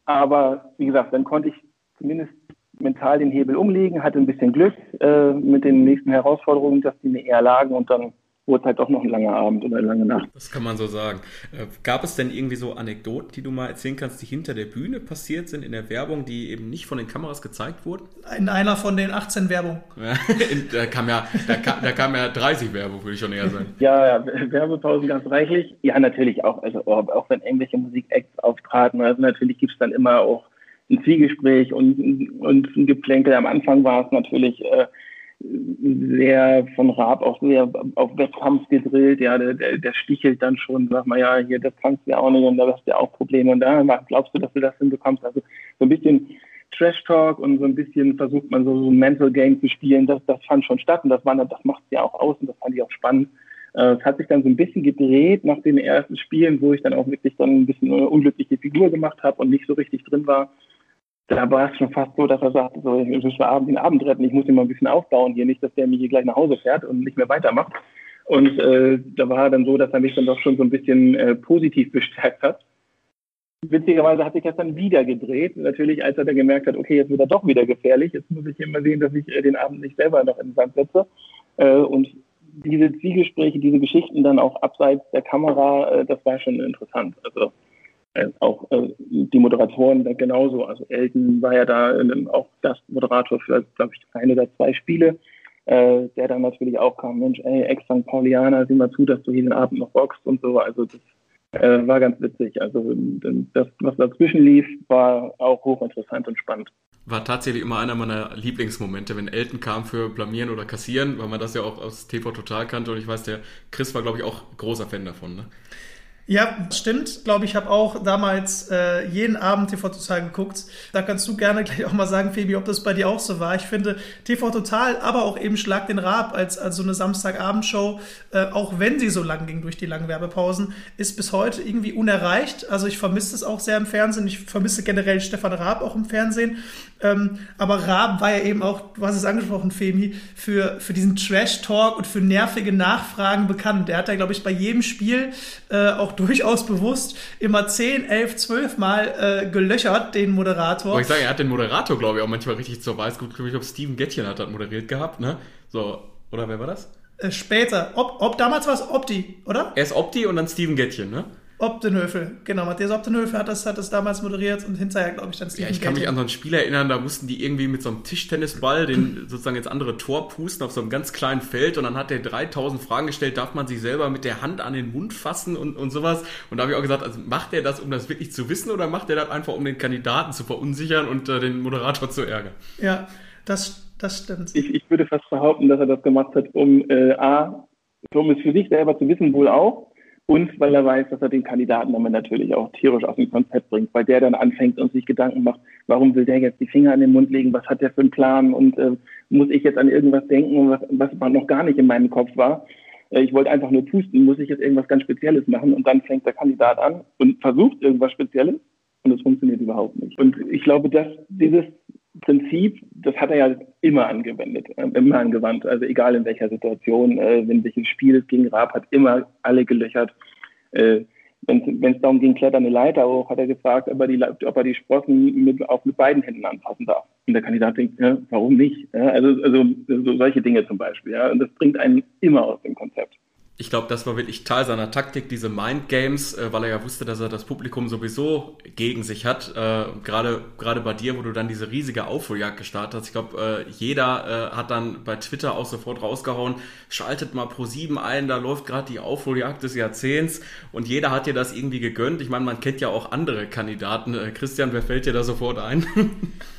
aber wie gesagt, dann konnte ich zumindest mental den Hebel umlegen, hatte ein bisschen Glück äh, mit den nächsten Herausforderungen, dass die mir eher lagen und dann wurde halt doch noch ein langer Abend oder eine lange Nacht. Das kann man so sagen. Äh, gab es denn irgendwie so Anekdoten, die du mal erzählen kannst, die hinter der Bühne passiert sind in der Werbung, die eben nicht von den Kameras gezeigt wurden? In einer von den 18 Werbungen. da, kam ja, da, kam, da kam ja 30 Werbung, würde ich schon eher sagen. ja, ja, Werbepausen ganz reichlich. Ja, natürlich auch. Also auch wenn irgendwelche Musikacts auftraten, also natürlich gibt es dann immer auch ein Zwiegespräch und, und ein Geplänkel. Am Anfang war es natürlich äh, sehr von Raab auch sehr auf Wettkampf gedrillt. Ja, der, der, der stichelt dann schon, sag mal, ja, hier, das kannst du ja auch nicht und da hast du ja auch Probleme und da glaubst du, dass du das hinbekommst. Also so ein bisschen Trash Talk und so ein bisschen versucht man so, so ein Mental Game zu spielen. Das, das fand schon statt und das, war, das macht ja auch aus und das fand ich auch spannend. Äh, es hat sich dann so ein bisschen gedreht nach den ersten Spielen, wo ich dann auch wirklich dann ein bisschen eine unglückliche Figur gemacht habe und nicht so richtig drin war. Da war es schon fast so, dass er sagte, so, ich muss Abend, den Abend retten, ich muss ihn mal ein bisschen aufbauen hier, nicht, dass der mich hier gleich nach Hause fährt und nicht mehr weitermacht. Und äh, da war dann so, dass er mich dann doch schon so ein bisschen äh, positiv bestärkt hat. Witzigerweise hat sich das dann wieder gedreht. Natürlich, als er dann gemerkt hat, okay, jetzt wird er doch wieder gefährlich. Jetzt muss ich immer sehen, dass ich äh, den Abend nicht selber noch in den Sand setze. Äh, und diese Zwiegespräche, diese Geschichten dann auch abseits der Kamera, äh, das war schon interessant. Also äh, auch äh, die Moderatoren genauso. Also Elton war ja da ähm, auch Gastmoderator für, glaube ich, ein oder zwei Spiele, äh, der dann natürlich auch kam, Mensch, ey, Ex-St. Paulianer, sieh mal zu, dass du jeden Abend noch boxst und so. Also das äh, war ganz witzig. Also das, was dazwischen lief, war auch hochinteressant und spannend. War tatsächlich immer einer meiner Lieblingsmomente, wenn Elton kam für Blamieren oder Kassieren, weil man das ja auch aus TV Total kannte und ich weiß, der Chris war, glaube ich, auch großer Fan davon. Ne? Ja, stimmt. Glaube ich, habe auch damals äh, jeden Abend TV Total geguckt. Da kannst du gerne gleich auch mal sagen, Febi, ob das bei dir auch so war. Ich finde TV Total, aber auch eben Schlag den Rab als, als so eine Samstagabendshow, äh, auch wenn sie so lang ging durch die langen Werbepausen, ist bis heute irgendwie unerreicht. Also ich vermisse es auch sehr im Fernsehen. Ich vermisse generell Stefan Raab auch im Fernsehen. Ähm, aber Raab war ja eben auch, du hast es angesprochen, Femi, für, für diesen Trash-Talk und für nervige Nachfragen bekannt. Der hat ja, glaube ich, bei jedem Spiel äh, auch durchaus bewusst immer 10, 11, 12 Mal äh, gelöchert, den Moderator. Aber ich sage, er hat den Moderator, glaube ich, auch manchmal richtig zur Weiß. Gut, ich glaube, Steven Gettchen hat das moderiert gehabt, ne? So, oder wer war das? Äh, später. Ob, ob damals war es Opti, oder? Erst Opti und dann Steven Gettchen, ne? Optenhöfel, genau. Matthias Optenhöfel hat das, hat das damals moderiert und hinterher, glaube ich, dann Steven Ja, ich kann mich an so ein Spiel erinnern, da mussten die irgendwie mit so einem Tischtennisball den sozusagen ins andere Tor pusten auf so einem ganz kleinen Feld und dann hat der 3000 Fragen gestellt, darf man sich selber mit der Hand an den Mund fassen und, und sowas. Und da habe ich auch gesagt, also macht er das, um das wirklich zu wissen oder macht er das einfach, um den Kandidaten zu verunsichern und äh, den Moderator zu ärgern? Ja, das, das stimmt. Ich, ich würde fast behaupten, dass er das gemacht hat, um äh, A, um es für sich selber zu wissen, wohl auch und weil er weiß, dass er den Kandidaten damit natürlich auch tierisch aus dem Konzept bringt, weil der dann anfängt und sich Gedanken macht, warum will der jetzt die Finger an den Mund legen, was hat der für einen Plan und äh, muss ich jetzt an irgendwas denken, was, was noch gar nicht in meinem Kopf war. Äh, ich wollte einfach nur pusten, muss ich jetzt irgendwas ganz Spezielles machen und dann fängt der Kandidat an und versucht irgendwas Spezielles und es funktioniert überhaupt nicht. Und ich glaube, dass dieses Prinzip, das hat er ja immer angewendet, äh, immer angewandt. Also egal in welcher Situation, äh, wenn sich ein Spiel gegen Raab hat, immer alle gelöchert. Äh, wenn es darum ging, klettern eine Leiter hoch, hat er gefragt, ob er die, ob er die Sprossen mit, auch mit beiden Händen anfassen darf. Und der Kandidat denkt, ja, warum nicht? Ja, also, also so solche Dinge zum Beispiel. Ja, und das bringt einen immer aus dem Konzept ich glaube, das war wirklich Teil seiner Taktik, diese Mind Games, äh, weil er ja wusste, dass er das Publikum sowieso gegen sich hat. Äh, Gerade gerade bei dir, wo du dann diese riesige Aufholjagd gestartet hast. Ich glaube, äh, jeder äh, hat dann bei Twitter auch sofort rausgehauen, schaltet mal pro sieben ein, da läuft gerade die Aufholjagd des Jahrzehnts und jeder hat dir das irgendwie gegönnt. Ich meine, man kennt ja auch andere Kandidaten. Äh, Christian, wer fällt dir da sofort ein?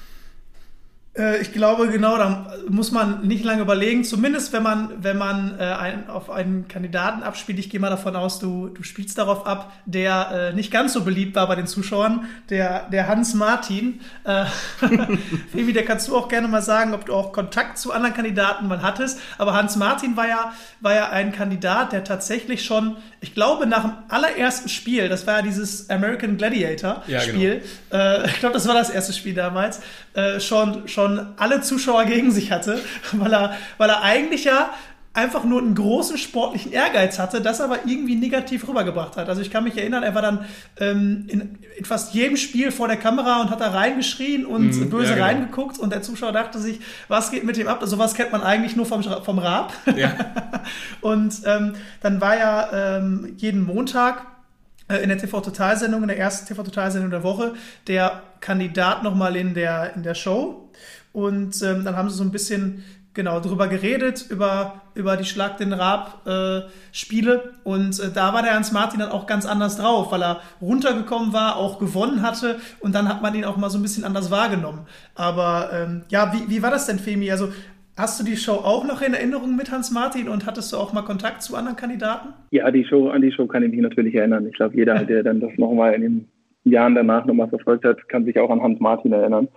Äh, ich glaube, genau, da muss man nicht lange überlegen. Zumindest, wenn man, wenn man äh, ein, auf einen Kandidaten abspielt. Ich gehe mal davon aus, du, du spielst darauf ab, der äh, nicht ganz so beliebt war bei den Zuschauern, der, der Hans Martin. Äh, Femi, der kannst du auch gerne mal sagen, ob du auch Kontakt zu anderen Kandidaten mal hattest. Aber Hans Martin war ja, war ja ein Kandidat, der tatsächlich schon, ich glaube, nach dem allerersten Spiel, das war ja dieses American Gladiator Spiel, ja, genau. äh, ich glaube, das war das erste Spiel damals, äh, schon, schon schon alle Zuschauer gegen sich hatte, weil er, weil er eigentlich ja einfach nur einen großen sportlichen Ehrgeiz hatte, das aber irgendwie negativ rübergebracht hat. Also ich kann mich erinnern, er war dann ähm, in, in, fast jedem Spiel vor der Kamera und hat da reingeschrien und mm, böse ja, genau. reingeguckt und der Zuschauer dachte sich, was geht mit dem ab? Sowas kennt man eigentlich nur vom, vom Raab. Ja. und ähm, dann war ja ähm, jeden Montag äh, in der TV-Total-Sendung, in der ersten TV-Total-Sendung der Woche, der Kandidat nochmal in der, in der Show. Und ähm, dann haben sie so ein bisschen genau drüber geredet, über, über die Schlag den Rab äh, Spiele. Und äh, da war der Hans Martin dann auch ganz anders drauf, weil er runtergekommen war, auch gewonnen hatte. Und dann hat man ihn auch mal so ein bisschen anders wahrgenommen. Aber ähm, ja, wie, wie war das denn, Femi? Also Hast du die Show auch noch in Erinnerung mit Hans Martin und hattest du auch mal Kontakt zu anderen Kandidaten? Ja, die Show, an die Show kann ich mich natürlich erinnern. Ich glaube, jeder, der dann das nochmal in den Jahren danach nochmal verfolgt hat, kann sich auch an Hans Martin erinnern.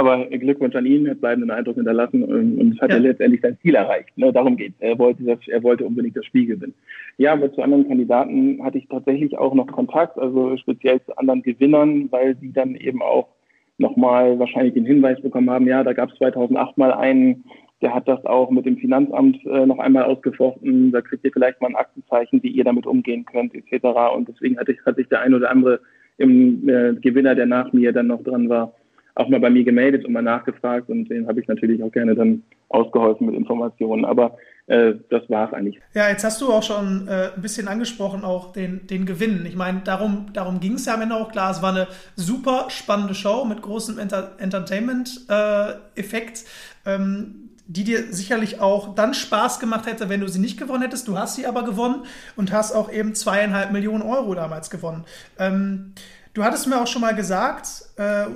Aber Glückwunsch an ihn, hat bleibenden Eindruck hinterlassen und, es hat ja. er letztendlich sein Ziel erreicht. Ne? Darum geht es. Er wollte, das, er wollte unbedingt das Spiel gewinnen. Ja, aber zu anderen Kandidaten hatte ich tatsächlich auch noch Kontakt, also speziell zu anderen Gewinnern, weil sie dann eben auch nochmal wahrscheinlich den Hinweis bekommen haben, ja, da gab es 2008 mal einen, der hat das auch mit dem Finanzamt äh, noch einmal ausgefochten, da kriegt ihr vielleicht mal ein Aktenzeichen, wie ihr damit umgehen könnt, etc. Und deswegen hat, ich, hat sich der ein oder andere im äh, Gewinner, der nach mir dann noch dran war, auch mal bei mir gemeldet und mal nachgefragt und den habe ich natürlich auch gerne dann ausgeholfen mit Informationen. Aber äh, das war es eigentlich. Ja, jetzt hast du auch schon äh, ein bisschen angesprochen, auch den, den Gewinn. Ich meine, darum, darum ging es ja am Ende auch klar. Es war eine super spannende Show mit großem Enter Entertainment-Effekt. Äh, ähm, die dir sicherlich auch dann Spaß gemacht hätte, wenn du sie nicht gewonnen hättest. Du hast sie aber gewonnen und hast auch eben zweieinhalb Millionen Euro damals gewonnen. Ähm, du hattest mir auch schon mal gesagt, äh,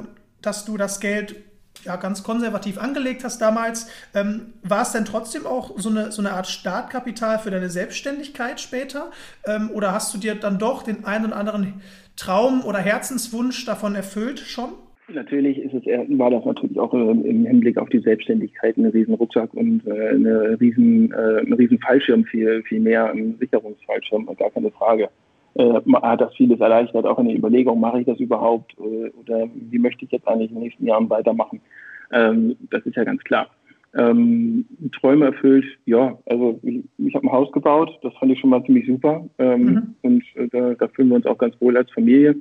dass du das Geld ja, ganz konservativ angelegt hast damals. Ähm, war es denn trotzdem auch so eine, so eine Art Startkapital für deine Selbstständigkeit später? Ähm, oder hast du dir dann doch den einen oder anderen Traum oder Herzenswunsch davon erfüllt schon? Natürlich ist es, war das natürlich auch im Hinblick auf die Selbstständigkeit ein riesen Rucksack und äh, eine riesen, äh, ein riesen Fallschirm viel, viel mehr, ein Sicherungsfallschirm, gar keine Frage äh, hat das vieles erleichtert, auch in der Überlegung, mache ich das überhaupt äh, oder wie möchte ich jetzt eigentlich in den nächsten Jahren weitermachen. Ähm, das ist ja ganz klar. Ähm, Träume erfüllt, ja, also ich, ich habe ein Haus gebaut, das fand ich schon mal ziemlich super ähm, mhm. und äh, da, da, fühlen wir uns auch ganz wohl als Familie.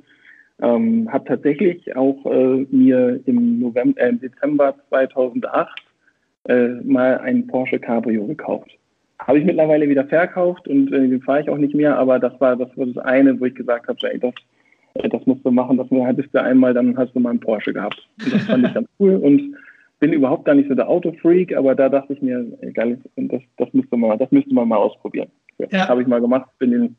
Ähm, habe tatsächlich auch äh, mir im November, äh, im Dezember 2008 äh, mal ein Porsche Cabrio gekauft. Habe ich mittlerweile wieder verkauft und äh, den fahre ich auch nicht mehr, aber das war das war das eine, wo ich gesagt habe, so, ey, das, äh, das musst du machen, das hattest du einmal, dann hast du mal einen Porsche gehabt. Und das fand ich ganz cool und bin überhaupt gar nicht so der Autofreak, aber da dachte ich mir, egal, das, das müsste man, das müsste man mal ausprobieren. Ja. Habe ich mal gemacht, bin den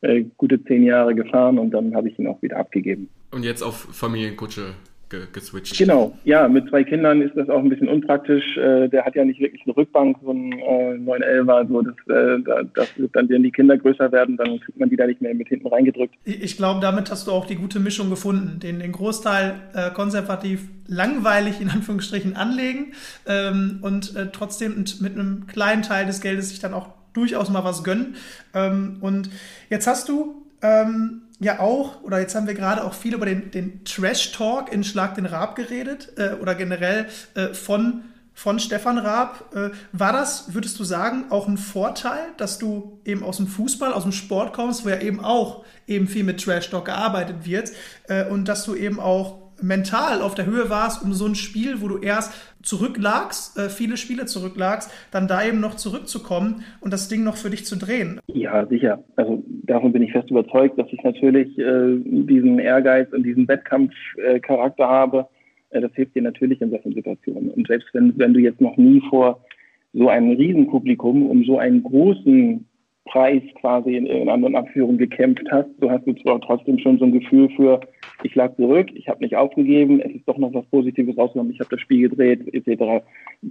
äh, gute zehn Jahre gefahren und dann habe ich ihn auch wieder abgegeben. Und jetzt auf Familienkutsche ge geswitcht. Genau, ja, mit zwei Kindern ist das auch ein bisschen unpraktisch. Äh, der hat ja nicht wirklich eine Rückbank, so ein äh, 911er, so das, äh, das wird dann, wenn die Kinder größer werden, dann kriegt man die da nicht mehr mit hinten reingedrückt. Ich glaube, damit hast du auch die gute Mischung gefunden, den, den Großteil äh, konservativ langweilig in Anführungsstrichen anlegen ähm, und äh, trotzdem mit einem kleinen Teil des Geldes sich dann auch durchaus mal was gönnen. Ähm, und jetzt hast du ähm, ja auch, oder jetzt haben wir gerade auch viel über den, den Trash-Talk in Schlag den Raab geredet, äh, oder generell äh, von, von Stefan Raab. Äh, war das, würdest du sagen, auch ein Vorteil, dass du eben aus dem Fußball, aus dem Sport kommst, wo ja eben auch eben viel mit Trash-Talk gearbeitet wird, äh, und dass du eben auch mental auf der Höhe warst, um so ein Spiel, wo du erst zurücklagst, äh, viele Spiele zurücklagst, dann da eben noch zurückzukommen und das Ding noch für dich zu drehen. Ja, sicher. Also davon bin ich fest überzeugt, dass ich natürlich äh, diesen Ehrgeiz und diesen Wettkampfcharakter habe. Äh, das hilft dir natürlich in solchen Situationen. Und selbst wenn, wenn du jetzt noch nie vor so einem Riesenpublikum um so einen großen Preis quasi in, in anderen Abführungen gekämpft hast, so hast du zwar trotzdem schon so ein Gefühl für, ich lag zurück, ich habe nicht aufgegeben, es ist doch noch was Positives rausgekommen, ich habe das Spiel gedreht, etc.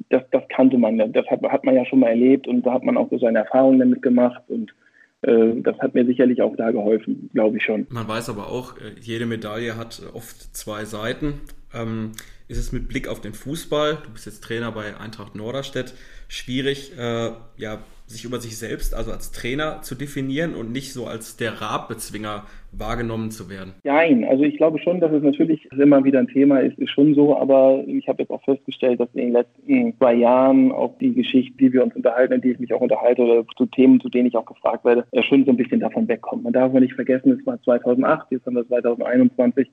Das, das kannte man, das hat, hat man ja schon mal erlebt und da hat man auch so seine Erfahrungen damit gemacht und äh, das hat mir sicherlich auch da geholfen, glaube ich schon. Man weiß aber auch, äh, jede Medaille hat oft zwei Seiten. Ähm, ist es mit Blick auf den Fußball, du bist jetzt Trainer bei Eintracht Norderstedt, schwierig, äh, ja, sich über sich selbst, also als Trainer zu definieren und nicht so als der Rabbezwinger wahrgenommen zu werden? Nein, also ich glaube schon, dass es natürlich immer wieder ein Thema ist, ist schon so, aber ich habe jetzt auch festgestellt, dass in den letzten zwei Jahren auch die Geschichte, die wir uns unterhalten, in die ich mich auch unterhalte oder zu Themen, zu denen ich auch gefragt werde, schon so ein bisschen davon wegkommt. Man darf mal nicht vergessen, es war 2008, jetzt haben wir 2021,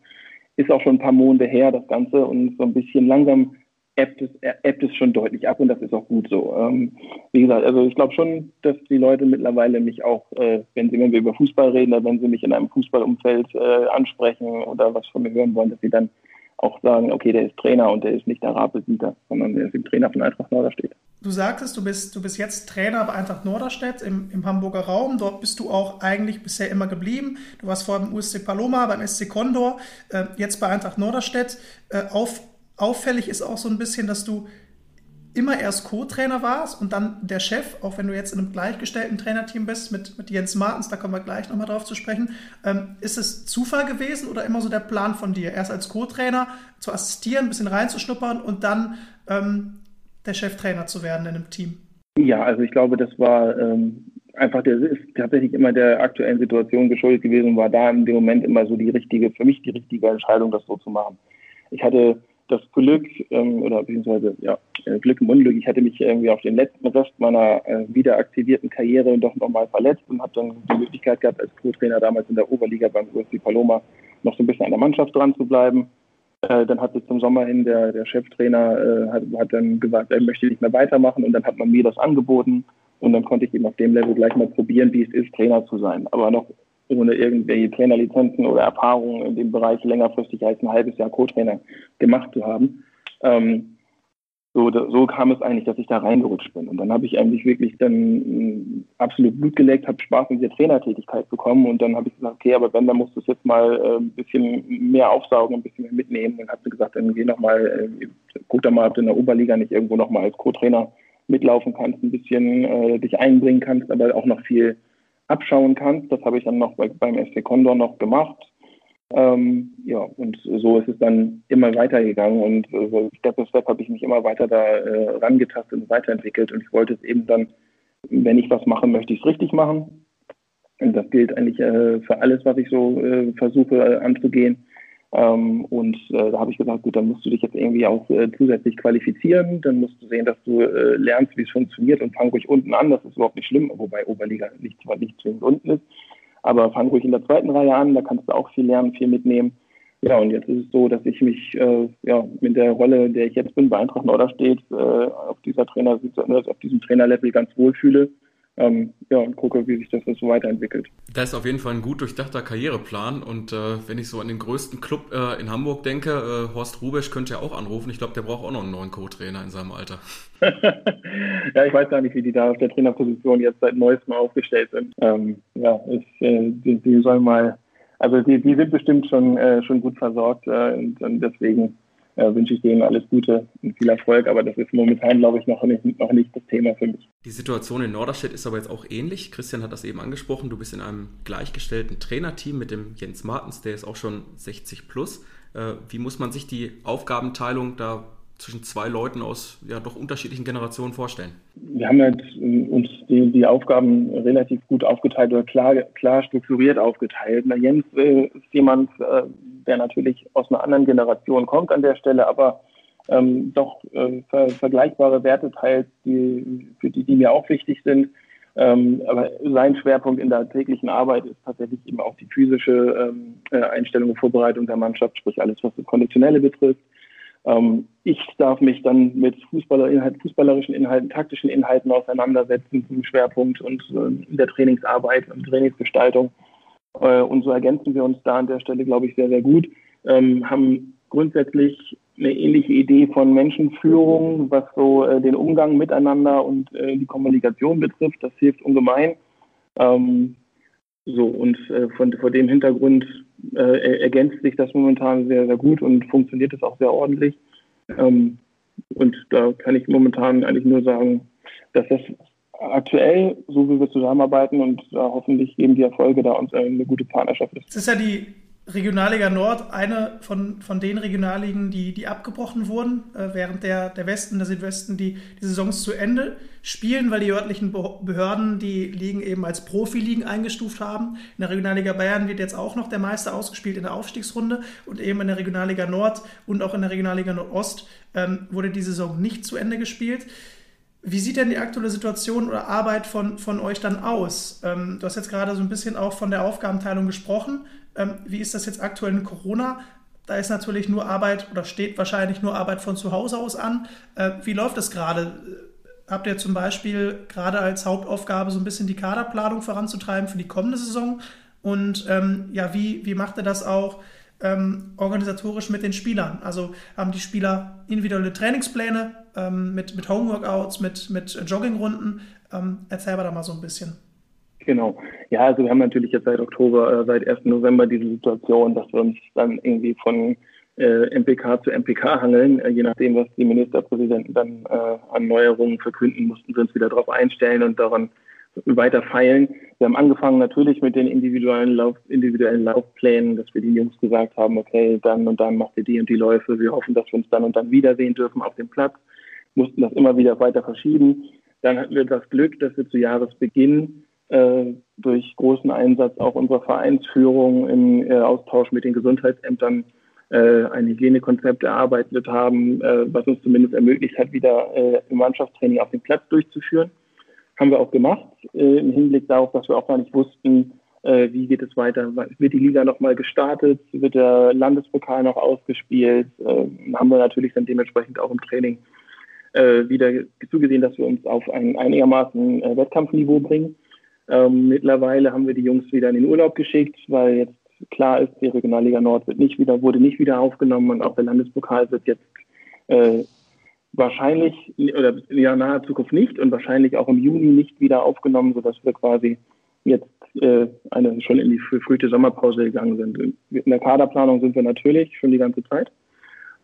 ist auch schon ein paar Monate her, das Ganze und so ein bisschen langsam ebbt es, ebbt es schon deutlich ab und das ist auch gut so. Ähm, wie gesagt, also ich glaube schon, dass die Leute mittlerweile mich auch, äh, wenn sie, wenn wir über Fußball reden oder wenn sie mich in einem Fußballumfeld äh, ansprechen oder was von mir hören wollen, dass sie dann auch sagen, okay, der ist Trainer und der ist nicht der Rapelsieger, sondern der ist im Trainer von Eintracht Norderstedt. Du sagtest, du bist, du bist jetzt Trainer bei Eintracht Norderstedt im, im Hamburger Raum. Dort bist du auch eigentlich bisher immer geblieben. Du warst vorher beim USC Paloma, beim SC Condor, äh, jetzt bei Eintracht Norderstedt. Äh, auf, auffällig ist auch so ein bisschen, dass du immer erst Co-Trainer warst und dann der Chef, auch wenn du jetzt in einem gleichgestellten Trainerteam bist mit, mit Jens Martens, da kommen wir gleich nochmal drauf zu sprechen. Ähm, ist es Zufall gewesen oder immer so der Plan von dir? Erst als Co-Trainer zu assistieren, ein bisschen reinzuschnuppern und dann ähm, der Cheftrainer zu werden in einem Team? Ja, also ich glaube, das war ähm, einfach, der ist tatsächlich immer der aktuellen Situation geschuldet gewesen und war da in dem Moment immer so die richtige, für mich die richtige Entscheidung, das so zu machen. Ich hatte das Glück, ähm, oder beziehungsweise ja, äh, Glück im Unglück, ich hatte mich irgendwie auf den letzten Rest meiner äh, wieder aktivierten Karriere doch nochmal verletzt und habe dann die Möglichkeit gehabt, als Co-Trainer damals in der Oberliga beim UFC Paloma noch so ein bisschen an der Mannschaft dran zu bleiben. Äh, dann hat sich zum Sommer hin der, der Cheftrainer äh, hat, hat dann gesagt, er möchte nicht mehr weitermachen und dann hat man mir das angeboten und dann konnte ich eben auf dem Level gleich mal probieren, wie es ist, Trainer zu sein. Aber noch ohne irgendwelche Trainerlizenzen oder Erfahrungen in dem Bereich längerfristig als ein halbes Jahr Co-Trainer gemacht zu haben. Ähm, so, so kam es eigentlich, dass ich da reingerutscht bin. Und dann habe ich eigentlich wirklich dann mm, absolut Blut geleckt, habe Spaß in dieser Trainertätigkeit bekommen und dann habe ich gesagt, okay, aber wenn, dann musst du es jetzt mal äh, ein bisschen mehr aufsaugen, ein bisschen mehr mitnehmen. Und habe gesagt, dann geh nochmal, äh, guck da mal, ob du in der Oberliga nicht irgendwo nochmal als Co-Trainer mitlaufen kannst, ein bisschen äh, dich einbringen kannst, aber auch noch viel abschauen kannst. Das habe ich dann noch bei, beim FC Condor noch gemacht. Ähm, ja, und so ist es dann immer weitergegangen und äh, Step by Step habe ich mich immer weiter da äh, rangetastet und weiterentwickelt und ich wollte es eben dann, wenn ich was mache, möchte ich es richtig machen. Und das gilt eigentlich äh, für alles, was ich so äh, versuche äh, anzugehen. Ähm, und äh, da habe ich gesagt, gut, dann musst du dich jetzt irgendwie auch äh, zusätzlich qualifizieren, dann musst du sehen, dass du äh, lernst, wie es funktioniert. Und fang ruhig unten an, das ist überhaupt nicht schlimm, wobei Oberliga nicht zwar nicht zwingend unten ist, aber fang ruhig in der zweiten Reihe an, da kannst du auch viel lernen, viel mitnehmen. Ja, und jetzt ist es so, dass ich mich äh, ja, mit der Rolle, in der ich jetzt bin, bei Eintracht Norderstedt, äh, auf dieser Trainer, auf diesem Trainerlevel ganz wohl fühle ähm, ja, und gucke, wie sich das so weiterentwickelt. Das ist auf jeden Fall ein gut durchdachter Karriereplan und äh, wenn ich so an den größten Club äh, in Hamburg denke, äh, Horst Rubesch könnte ja auch anrufen. Ich glaube, der braucht auch noch einen neuen Co-Trainer in seinem Alter. ja, ich weiß gar nicht, wie die da auf der Trainerposition jetzt seit neuestem aufgestellt sind. Ähm, ja, ich, äh, die, die sollen mal, also die, die sind bestimmt schon, äh, schon gut versorgt äh, und, und deswegen äh, wünsche ich denen alles Gute und viel Erfolg. Aber das ist momentan, glaube ich, noch nicht, noch nicht das Thema für mich. Die Situation in Norderstedt ist aber jetzt auch ähnlich. Christian hat das eben angesprochen. Du bist in einem gleichgestellten Trainerteam mit dem Jens Martens, der ist auch schon 60 plus. Äh, wie muss man sich die Aufgabenteilung da zwischen zwei Leuten aus ja doch unterschiedlichen Generationen vorstellen? Wir haben halt äh, uns die, die Aufgaben relativ gut aufgeteilt oder klar, klar strukturiert aufgeteilt. Na, Jens äh, ist jemand, äh, der natürlich aus einer anderen Generation kommt an der Stelle, aber ähm, doch äh, ver vergleichbare Werte teilt, die, für die, die mir auch wichtig sind. Ähm, aber sein Schwerpunkt in der täglichen Arbeit ist tatsächlich eben auch die physische ähm, äh, Einstellung und Vorbereitung der Mannschaft, sprich alles, was das Konditionelle betrifft. Ähm, ich darf mich dann mit Fußballer fußballerischen Inhalten, taktischen Inhalten auseinandersetzen zum Schwerpunkt und äh, in der Trainingsarbeit und Trainingsgestaltung. Äh, und so ergänzen wir uns da an der Stelle, glaube ich, sehr, sehr gut. Ähm, haben grundsätzlich eine ähnliche Idee von Menschenführung, was so äh, den Umgang miteinander und äh, die Kommunikation betrifft. Das hilft ungemein. Ähm, so, und äh, von, vor dem Hintergrund äh, ergänzt sich das momentan sehr, sehr gut und funktioniert es auch sehr ordentlich. Ähm, und da kann ich momentan eigentlich nur sagen, dass das aktuell, so wie wir zusammenarbeiten und äh, hoffentlich eben die Erfolge da uns eine gute Partnerschaft ist. Es ist ja die Regionalliga Nord eine von, von den Regionalligen, die, die abgebrochen wurden, äh, während der, der Westen, der Südwesten die, die Saisons zu Ende spielen, weil die örtlichen Behörden die Ligen eben als Profiligen eingestuft haben. In der Regionalliga Bayern wird jetzt auch noch der Meister ausgespielt in der Aufstiegsrunde und eben in der Regionalliga Nord und auch in der Regionalliga Nordost ähm, wurde die Saison nicht zu Ende gespielt. Wie sieht denn die aktuelle Situation oder Arbeit von, von euch dann aus? Ähm, du hast jetzt gerade so ein bisschen auch von der Aufgabenteilung gesprochen. Ähm, wie ist das jetzt aktuell in Corona? Da ist natürlich nur Arbeit oder steht wahrscheinlich nur Arbeit von zu Hause aus an. Äh, wie läuft das gerade? Habt ihr zum Beispiel gerade als Hauptaufgabe so ein bisschen die Kaderplanung voranzutreiben für die kommende Saison? Und ähm, ja, wie, wie macht ihr das auch ähm, organisatorisch mit den Spielern? Also haben die Spieler individuelle Trainingspläne ähm, mit, mit Homeworkouts, mit, mit Joggingrunden? Ähm, erzähl mal da mal so ein bisschen. Genau. Ja, also wir haben natürlich jetzt seit Oktober, äh, seit 1. November diese Situation, dass wir uns dann irgendwie von äh, MPK zu MPK hangeln. Äh, je nachdem, was die Ministerpräsidenten dann äh, an Neuerungen verkünden, mussten wir uns wieder darauf einstellen und daran weiter feilen. Wir haben angefangen natürlich mit den individuellen, Lauf, individuellen Laufplänen, dass wir den Jungs gesagt haben, okay, dann und dann macht ihr die und die Läufe. Wir hoffen, dass wir uns dann und dann wiedersehen dürfen auf dem Platz. Mussten das immer wieder weiter verschieben. Dann hatten wir das Glück, dass wir zu Jahresbeginn äh, durch großen Einsatz auch unserer Vereinsführung im äh, Austausch mit den Gesundheitsämtern äh, ein Hygienekonzept erarbeitet haben, äh, was uns zumindest ermöglicht hat, wieder äh, im Mannschaftstraining auf dem Platz durchzuführen. Haben wir auch gemacht, äh, im Hinblick darauf, dass wir auch gar nicht wussten, äh, wie geht es weiter. Wird die Liga nochmal gestartet? Wird der Landespokal noch ausgespielt? Äh, haben wir natürlich dann dementsprechend auch im Training äh, wieder zugesehen, dass wir uns auf ein einigermaßen äh, Wettkampfniveau bringen. Ähm, mittlerweile haben wir die Jungs wieder in den Urlaub geschickt, weil jetzt klar ist, die Regionalliga Nord wird nicht wieder, wurde nicht wieder aufgenommen und auch der Landespokal wird jetzt äh, wahrscheinlich oder in der naher Zukunft nicht und wahrscheinlich auch im Juni nicht wieder aufgenommen, sodass wir quasi jetzt äh, eine, schon in die frühe Sommerpause gegangen sind. In der Kaderplanung sind wir natürlich schon die ganze Zeit.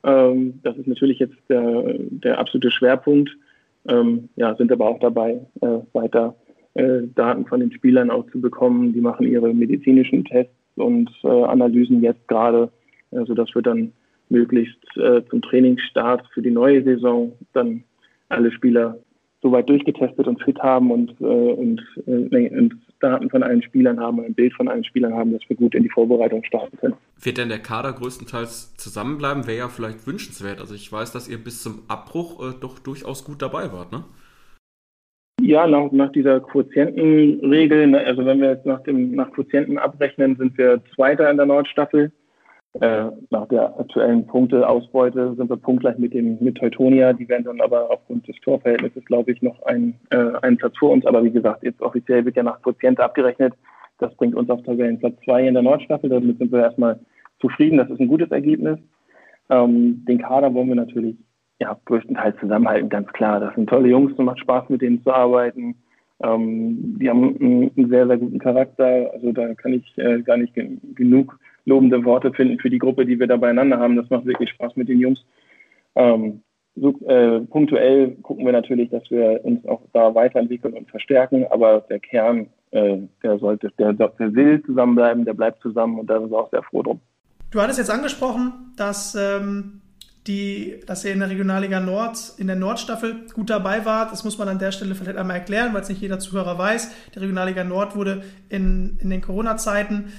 Ähm, das ist natürlich jetzt der, der absolute Schwerpunkt. Ähm, ja, sind aber auch dabei, äh, weiter äh, Daten von den Spielern auch zu bekommen. Die machen ihre medizinischen Tests und äh, Analysen jetzt gerade, äh, sodass wir dann möglichst äh, zum Trainingsstart für die neue Saison dann alle Spieler soweit durchgetestet und fit haben und, äh, und, äh, und Daten von allen Spielern haben und ein Bild von allen Spielern haben, dass wir gut in die Vorbereitung starten können. Wird denn der Kader größtenteils zusammenbleiben? Wäre ja vielleicht wünschenswert. Also ich weiß, dass ihr bis zum Abbruch äh, doch durchaus gut dabei wart, ne? Ja, nach, nach dieser Quotientenregel, ne, also wenn wir jetzt nach dem nach Quotienten abrechnen, sind wir Zweiter in der Nordstaffel. Äh, nach der aktuellen Punkteausbeute sind wir punktgleich mit dem mit Teutonia. Die werden dann aber aufgrund des Torverhältnisses, glaube ich, noch ein, äh, einen Platz vor uns. Aber wie gesagt, jetzt offiziell wird ja nach Quotiente abgerechnet. Das bringt uns auf Tabellenplatz 2 in der Nordstaffel. Damit sind wir erstmal zufrieden. Das ist ein gutes Ergebnis. Ähm, den Kader wollen wir natürlich ja, größtenteils zusammenhalten, ganz klar. Das sind tolle Jungs und macht Spaß, mit denen zu arbeiten. Ähm, die haben einen, einen, sehr, sehr guten Charakter. Also da kann ich äh, gar nicht gen genug lobende Worte finden für die Gruppe, die wir da beieinander haben. Das macht wirklich Spaß mit den Jungs. Ähm, so, äh, punktuell gucken wir natürlich, dass wir uns auch da weiterentwickeln und verstärken, aber der Kern, äh, der sollte, der, der will zusammenbleiben, der bleibt zusammen und da sind wir auch sehr froh drum. Du hattest jetzt angesprochen, dass ähm, die, dass ihr in der Regionalliga Nord, in der Nordstaffel gut dabei wart. Das muss man an der Stelle vielleicht einmal erklären, weil es nicht jeder Zuhörer weiß. Die Regionalliga Nord wurde in, in den Corona-Zeiten